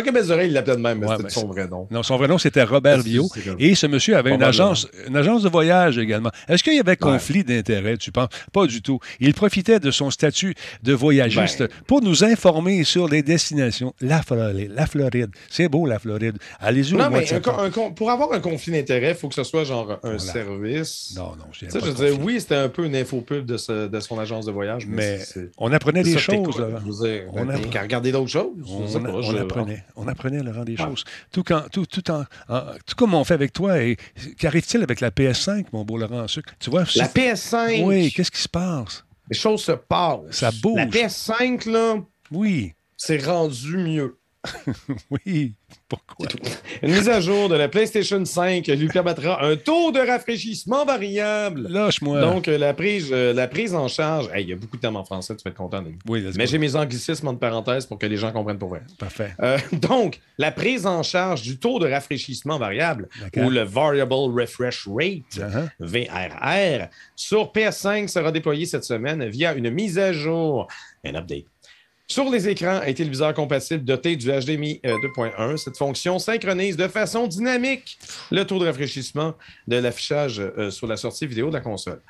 il l'appelait de même, mais Ouais, c'était ben, son vrai nom. Non, son vrai nom, c'était Robert comme- Et ce monsieur avait une agence, une agence de voyage également. Est-ce qu'il y avait conflit d'intérêt, tu penses? Pas du tout. Il profitait de son statut de voyagiste Ben. pour nous informer sur les destinations. La Floride. La Floride. C'est beau, la Floride. Allez-y Non, mais un, un pour avoir un conflit d'intérêt, il faut que ce soit genre un service. Non, non, je pas je conflit. oui, c'était un peu une infopub de, ce- de son agence de voyage, mais, on apprenait des choses, On qu'à regarder d'autres choses. On, Je sais pas, on je- apprenait, on apprenait, Laurent, des Ouais. choses. Tout, quand, tout, tout, en, en- tout comme on fait avec toi. Et qu'arrive-t-il avec la PS5, mon beau Laurent en sucre? Tu vois, La c'est- PS5, Oui, qu'est-ce qui se passe? les choses se passent. Ça bouge. La PS5, là, Oui, c'est rendu mieux. oui. Pourquoi? Une mise à jour de la PlayStation 5 lui permettra un taux de rafraîchissement variable. Lâche-moi. Donc, euh, la prise, euh, la prise en charge. Hey, Il y a beaucoup de termes en français, tu vas être content. Denis. oui, Mais j'ai mes anglicismes entre parenthèses pour que les gens comprennent pour vrai. Parfait. Euh, donc, la prise en charge du taux de rafraîchissement variable, ou le Variable Refresh Rate, Uh-huh. VRR, sur PS5 sera déployé cette semaine via une mise à jour, un update. Sur les écrans et téléviseurs compatibles dotés du HDMI euh, 2.1, cette fonction synchronise de façon dynamique le taux de rafraîchissement de l'affichage euh, sur la sortie vidéo de la console.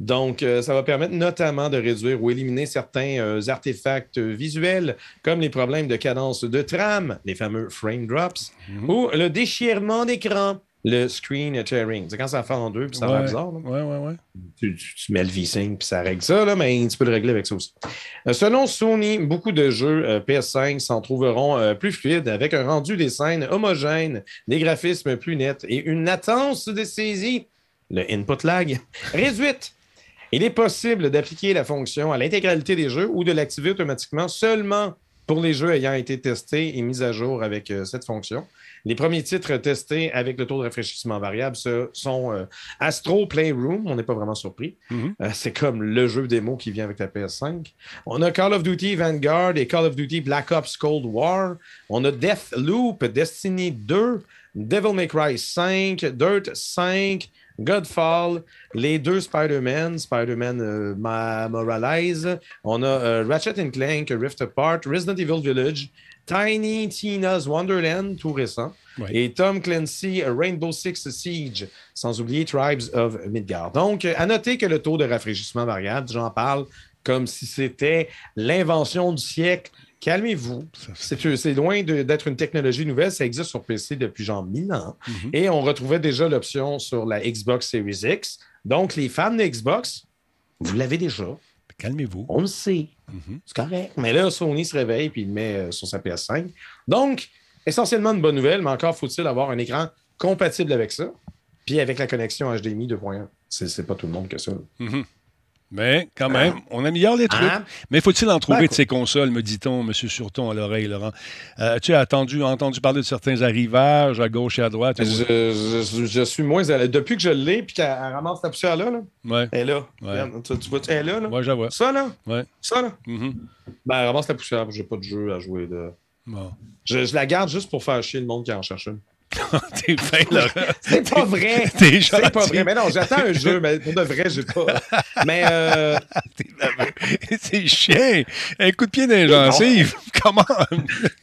Donc, euh, ça va permettre notamment de réduire ou éliminer certains euh, artefacts visuels, comme les problèmes de cadence de trame, les fameux frame drops, ou le déchirement d'écran, le screen tearing. C'est quand ça fait en deux, puis ça a l'air ouais. bizarre. là Ouais, ouais, ouais. tu, tu- tu mets le V-Sync puis ça règle ça, là, mais tu peux le régler avec ça aussi. Euh, selon Sony, beaucoup de jeux euh, PS5 s'en trouveront euh, plus fluides avec un rendu des scènes homogène, des graphismes plus nets et une latence de saisie, le input lag, réduite. Il est possible d'appliquer la fonction à l'intégralité des jeux ou de l'activer automatiquement seulement pour les jeux ayant été testés et mis à jour avec cette fonction. Les premiers titres testés avec le taux de rafraîchissement variable ce sont euh, Astro Playroom, on n'est pas vraiment surpris. Mhm. Euh, c'est comme le jeu démo qui vient avec la PS5. On a Call of Duty Vanguard et Call of Duty Black Ops Cold War. On a Deathloop, Destiny 2, Devil May Cry 5, Dirt 5, Godfall, les deux Spider-Man, Spider-Man euh, Morales, on a euh, Ratchet Clank, Rift Apart, Resident Evil Village, Tiny Tina's Wonderland, tout récent, et Tom Clancy, Rainbow Six Siege, sans oublier Tribes of Midgard. Donc, à noter que le taux de rafraîchissement variable, j'en parle comme si c'était l'invention du siècle. Calmez-vous. C'est loin d'être une technologie nouvelle. Ça existe sur PC depuis genre 1000 ans. Mm-hmm. Et on retrouvait déjà l'option sur la Xbox Series X. Donc, les fans de Xbox, vous l'avez déjà. Calmez-vous. On le sait. Mm-hmm. C'est correct. Mais là, Sony se réveille et il le met euh, sur sa PS5. Donc, essentiellement une bonne nouvelle, mais encore faut-il avoir un écran compatible avec ça. Puis avec la connexion HDMI 2.1. C'est pas tout le monde que ça. Mm-hmm. Mais quand même, ah. on améliore les trucs. Ah. Mais faut-il en trouver ben, de ces consoles, me dit-on, M. Surton, à l'oreille, Laurent? Euh, tu as attendu, entendu parler de certains arrivages à gauche et à droite? Je, suis moins... Depuis que je l'ai, puis qu'elle ramasse la poussière là, là ouais. elle est là. Tu, vois, elle est là. là. Ouais, je vois. Ça, là? Ouais. Ça, là? Mm-hmm. Ben, elle ramasse la poussière. J'ai pas de jeu à jouer. De... Je, je, la garde juste pour faire chier le monde qui en cherche une. T'es fin, Laurent. C'est pas vrai. C'est pas vrai. Mais non, j'attends un jeu, mais pour de vrai, j'ai pas. Mais euh... C'est chien. Un coup de pied gencives. Comment?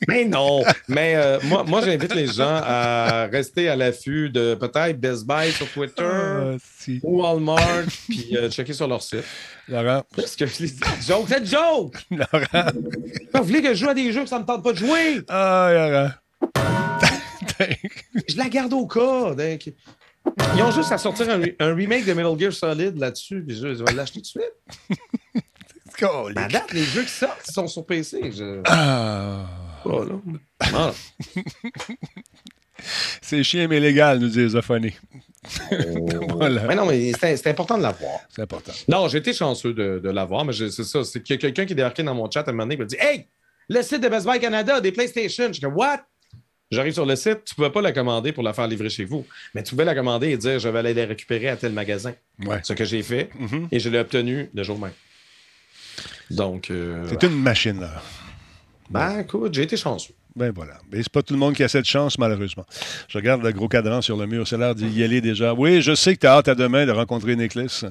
mais non. Mais euh, moi, moi j'invite les gens à rester à l'affût de peut-être Best Buy sur Twitter ah, ou Walmart, puis euh, checker sur leur site. Laurent. Parce que je les joke, c'est joke! Laurent. Vous voulez que je joue à des jeux que ça me tente pas de jouer? Ah, Laurent je la garde au cas. Ils ont juste à sortir un, remake de Metal Gear Solid là-dessus, puis je, vais l'acheter tout de suite. À date, les jeux qui sortent sont sur PC. Ah. Oh, ah. C'est chien mais légal, nous dit Zophonie. Oh. Mais non, mais c'est important de l'avoir. C'est important. Non, j'ai été chanceux de, de l'avoir, mais c'est ça. C'est qu'il y a quelqu'un qui est débarqué dans mon chat à un moment donné et m'a dit Hey, le site de Best Buy Canada, des PlayStation. Je comme What? J'arrive sur le site, tu ne pouvais pas la commander pour la faire livrer chez vous, mais tu pouvais la commander et dire je vais aller la récupérer à tel magasin. Ouais. Ce que j'ai fait mm-hmm. et je l'ai obtenu le jour même. Donc. Euh, c'est une machine, là. Ben, écoute, j'ai été chanceux. Ben voilà. Mais c'est pas tout le monde qui a cette chance, malheureusement. Je regarde le gros cadran sur le mur. C'est l'heure d'y aller déjà. Oui, je sais que tu as hâte à demain de rencontrer Nicholas.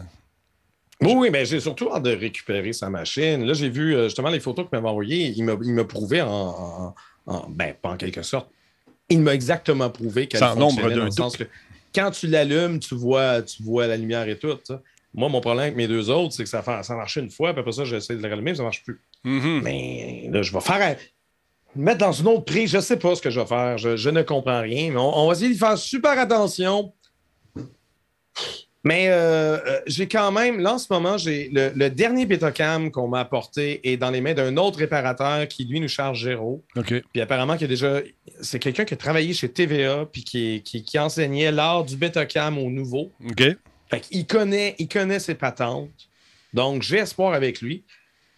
Oui, oui, mais j'ai surtout hâte de récupérer sa machine. Là, j'ai vu euh, justement les photos qu'il m'avait envoyées. Il m'a prouvé en, en, Ben, pas en quelque sorte, il m'a exactement prouvé qu'elle fonctionnait dans le sens que quand tu l'allumes, tu vois, tu vois la lumière et tout. Moi, mon problème avec mes deux autres, c'est que ça, ça marchait une fois, puis après ça, j'essaie de le rallumer, ça ne marche plus. Mm-hmm. Mais là, je vais faire mettre dans une autre prise, je ne sais pas ce que je vais faire, je, ne comprends rien, mais on, on va essayer de faire super attention. Mais euh, euh, j'ai quand même, là en ce moment, j'ai le, dernier Betacam qu'on m'a apporté est dans les mains d'un autre réparateur qui, lui, nous charge zéro. Puis apparemment, qu'il déjà. C'est quelqu'un qui a travaillé chez TVA puis qui, qui, enseignait l'art du Betacam au nouveau. OK. Fait qu'il connaît, il connaît ses patentes. Donc, j'ai espoir avec lui.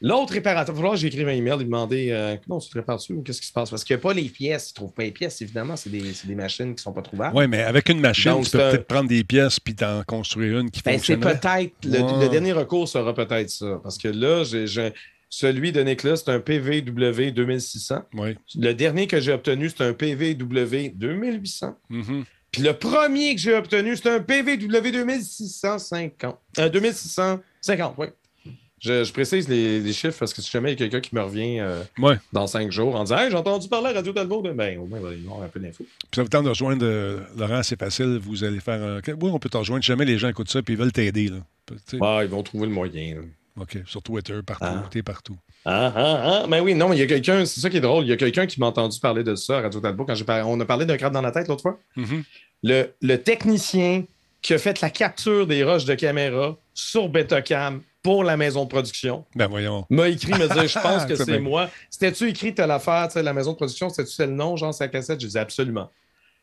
L'autre réparateur, il va falloir que j'écrive un email, lui demander euh, comment tu te répares-tu ou qu'est-ce qui se passe? Parce qu'il n'y a pas les pièces, il ne trouve pas les pièces, évidemment, c'est des, des, machines qui ne sont pas trouvables. Oui, mais avec une machine, tu peux peut-être prendre des pièces puis t'en construire une qui ben, C'est peut-être, le, dernier recours sera peut-être ça. Parce que là, j'ai, celui de Nicolas, c'est un PVW 2600. Oui. Le dernier que j'ai obtenu, c'est un PVW 2800. Mm-hmm. Puis le premier que j'ai obtenu, c'est un PVW 2650. Euh, 2650, oui. Je, précise les, chiffres parce que si jamais il y a quelqu'un qui me revient euh, dans cinq jours en disant Hey, j'ai entendu parler à Radio Talbot, ben au moins, il va avoir un peu d'infos. Puis ça vous tente de rejoindre euh, Laurent, c'est facile. Vous allez faire un. Oui, on peut te rejoindre. Si jamais les gens écoutent ça et ils veulent t'aider. Ah, ils vont trouver le moyen. OK. Sur Twitter, partout. Ah. T'es partout. Ah, ah, ah. Mais oui, non, il y a quelqu'un, c'est ça qui est drôle. Il y a quelqu'un qui m'a entendu parler de ça à Radio Talbot quand on a parlé d'un crabe dans la tête l'autre fois. Mm-hmm. le, le technicien qui a fait la capture des roches de caméra sur Betacam pour la maison de production. Ben voyons. M'a écrit, me dit Je pense que c'est moi. C'était-tu écrit telle affaire, la maison de production, c'était-tu le nom, genre, sa cassette? Je disais Absolument.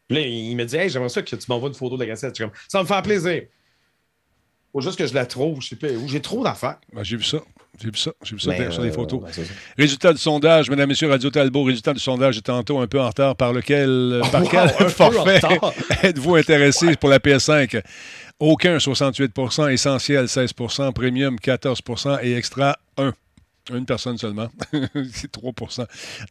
Puis là, il me dit Hey, j'aimerais ça que tu m'envoies une photo de la cassette. Je comme Ça me fait plaisir. Faut juste que je la trouve, je sais pas où. J'ai trop d'affaires. Ben, j'ai vu ça. J'ai vu ça. J'ai vu ça sur les euh, photos. Ben, résultat du sondage, mesdames, messieurs, Radio Talbot. Résultat du sondage est tantôt un peu en retard. Par lequel, par quel forfait êtes-vous intéressé pour la PS5 aucun 68% essentiel 16% premium 14% et extra 1 Une personne seulement. c'est 3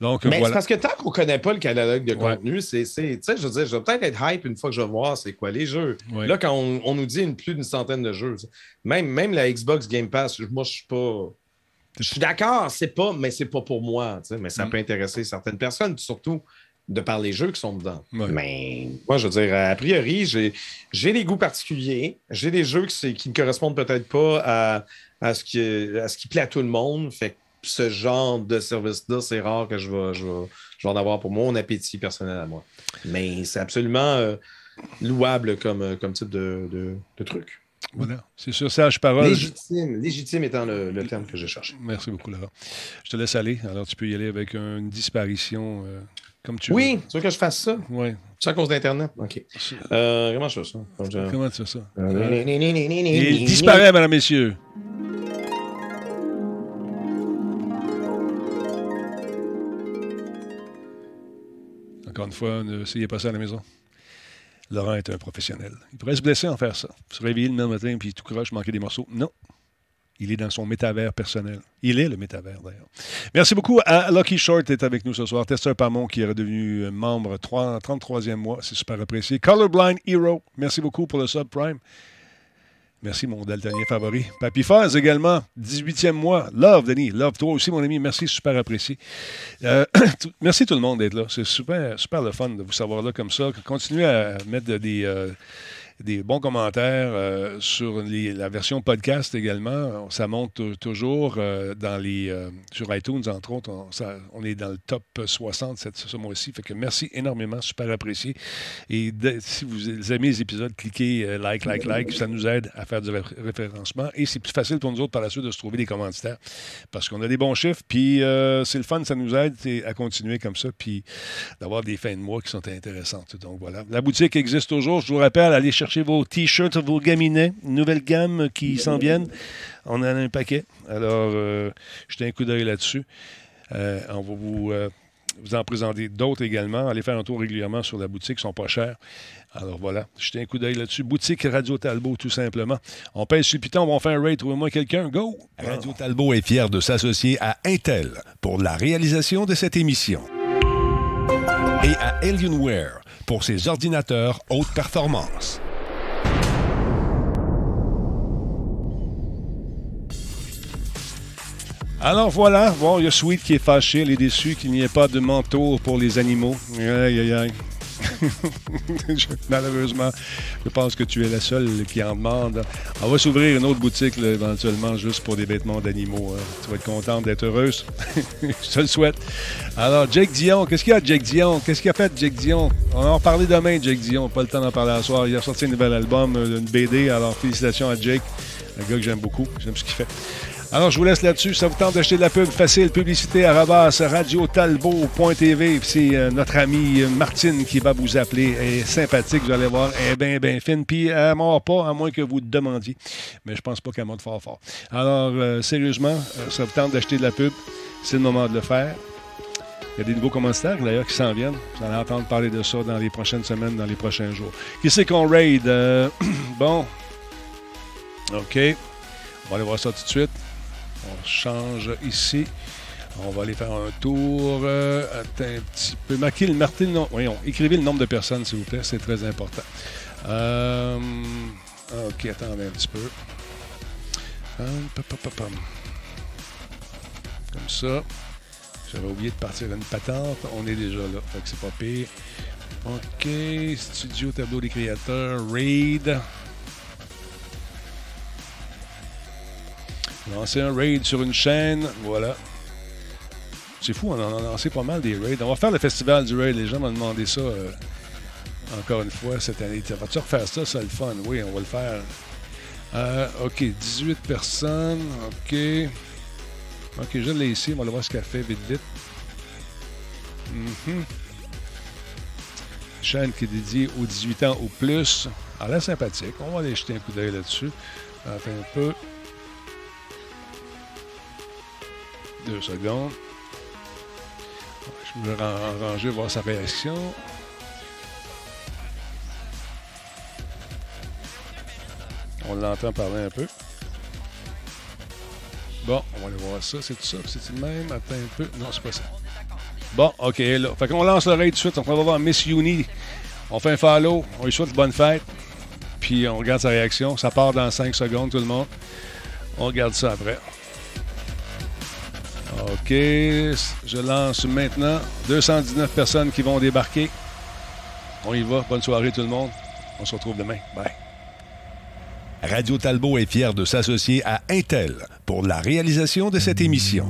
Donc, Mais voilà. c'est parce que tant qu'on ne connaît pas le catalogue de contenu, c'est, c'est- tu sais, je veux dire, je vais peut-être être hype une fois que je vais voir c'est quoi les jeux. Ouais. Là, quand on, on nous dit une, plus d'une centaine de jeux, même, même la Xbox Game Pass, moi, je suis pas. Je suis d'accord, c'est pas, mais c'est pas pour moi. Mais ça Mm. peut intéresser certaines personnes, surtout de par les jeux qui sont dedans. Ouais. Mais moi, je veux dire, a priori, j'ai, j'ai des goûts particuliers. J'ai des jeux qui, ne correspondent peut-être pas à, à, ce qui, à ce qui plaît à tout le monde. Fait que ce genre de service-là, c'est rare que je vais, je, vais, je vais en avoir pour mon appétit personnel à moi. Mais c'est absolument euh, louable comme, euh, comme type de, de, de truc. Voilà. C'est sur sage parole. Légitime, légitime étant le, le terme que je cherchais. Merci beaucoup, Laurent. Je te laisse aller. Alors, tu peux y aller avec une disparition euh, comme tu Oui, tu veux que je fasse ça? Oui. C'est à cause d'Internet? OK. Euh, comment je fais ça? Comme je- Comment tu fais ça? Euh, Il disparaît, mesdames, messieurs. Encore une fois, n'essayez pas ça à la maison. Laurent est un professionnel. Il pourrait se blesser en faire ça. Se réveiller le lendemain matin puis tout croche, manquer des morceaux. Non. Il est dans son métavers personnel. Il est le métavers, d'ailleurs. Merci beaucoup à Lucky Short d'être avec nous ce soir. Testeur Parmont qui est redevenu membre 3, 33e mois. C'est super apprécié. Colorblind Hero. Merci beaucoup pour le subprime. Merci, mon daltonien favori. Papy Faz également, 18e mois. Love, Denis. Love, toi aussi, mon ami. Merci, super apprécié. Euh, merci tout le monde d'être là. C'est super, super le fun de vous savoir là comme ça. Continuez à mettre des, euh, des bons commentaires euh, sur la version podcast également. Ça monte tou- toujours euh, dans les, euh, sur iTunes, entre autres. On, est dans le top 60 cette, ce mois-ci. Fait que merci énormément, super apprécié. Et si vous aimez les épisodes, cliquez like, like, like. Ça nous aide à faire du ré- référencement. Et c'est plus facile pour nous autres par la suite de se trouver des commanditaires parce qu'on a des bons chiffres. Puis c'est le fun, ça nous aide à continuer comme ça. Puis d'avoir des fins de mois qui sont intéressantes. Donc voilà. La boutique existe toujours. Je vous rappelle, allez chercher vos t-shirts, vos gaminets. Une nouvelle gamme qui s'en viennent. On en a un paquet. Alors, euh, jetez un coup d'œil là-dessus. Euh, on va vous, euh, vous en présenter d'autres également. Allez faire un tour régulièrement sur la boutique, ils sont pas chers. Alors voilà, jetez un coup d'œil là-dessus. Boutique Radio Talbot, tout simplement. On pèse sur le piton, on va faire un rate. Trouvez-moi quelqu'un. Go! Radio Talbot est fier de s'associer à Intel pour la réalisation de cette émission. Et à Alienware pour ses ordinateurs haute performance. Alors voilà, bon, il y a Sweet qui est fâché, elle est déçue qu'il n'y ait pas de manteau pour les animaux. Aïe, Malheureusement, je pense que tu es la seule qui en demande. On va s'ouvrir une autre boutique éventuellement juste pour des vêtements d'animaux. hein. Tu vas être contente d'être heureuse. Je te le souhaite. Alors, Jake Dion, qu'est-ce qu'il y a, Jake Dion? Qu'est-ce qu'il a fait, Jake Dion? On va en parler demain, Jake Dion. Pas le temps d'en parler à soir. Il a sorti un nouvel album, euh, une BD. Alors, félicitations à Jake, un gars que j'aime beaucoup. J'aime ce qu'il fait. Alors, je vous laisse là-dessus. Ça vous tente d'acheter de la pub facile, publicité à rabas, radiotalbot.tv. C'est euh, notre amie euh, Martine qui va vous appeler. Elle est sympathique, vous allez voir. Elle est bien, bien fine. Puis, elle ne mord pas, à moins que vous demandiez. Mais je pense pas qu'elle monte fort, fort. Alors, euh, sérieusement, ça vous tente d'acheter de la pub. C'est le moment de le faire. Il y a des nouveaux commanditaires d'ailleurs qui s'en viennent. Vous allez entendre parler de ça dans les prochaines semaines, dans les prochains jours. Qui c'est qu'on raid? Bon. OK. On va aller voir ça tout de suite. On change ici. On va aller faire un tour. Euh, attends un petit peu. Marquez le, marquez le nom- Voyons, écrivez le nombre de personnes, s'il vous plaît. C'est très important. Euh, OK, attendez un petit peu. Hum. Comme ça. J'avais oublié de partir une patente. On est déjà là. Fait que c'est pas pire. OK. Studio, tableau des créateurs. Raid. Lancer un raid sur une chaîne. Voilà. C'est fou, on en a lancé pas mal des raids. On va faire le festival du raid. Les gens m'ont demandé ça euh, encore une fois cette année. Vas-tu refaire ça? C'est le fun. Oui, on va le faire. Euh, OK, 18 personnes. OK. OK, je l'ai ici. On va aller voir ce qu'elle fait vite, vite. Mhm. Chaîne qui est dédiée aux 18 ans ou plus. Elle est sympathique. On va aller jeter un coup d'œil là-dessus. Attends un peu. Deux secondes. Je ran- ranger, voir sa réaction. On l'entend parler un peu. Bon, on va aller voir ça. C'est tout ça? C'est le même? Attends un peu. Non, c'est pas ça. Bon, OK, là. Fait qu'on lance le raid tout de suite. On va voir Miss Uni. On fait un follow. On lui souhaite bonne fête. Puis on regarde sa réaction. Ça part dans 5 secondes, tout le monde. On regarde ça après. OK. Je lance maintenant 219 personnes qui vont débarquer. On y va. Bonne soirée, tout le monde. On se retrouve demain. Bye. Radio Talbot est fier de s'associer à Intel pour la réalisation de cette émission.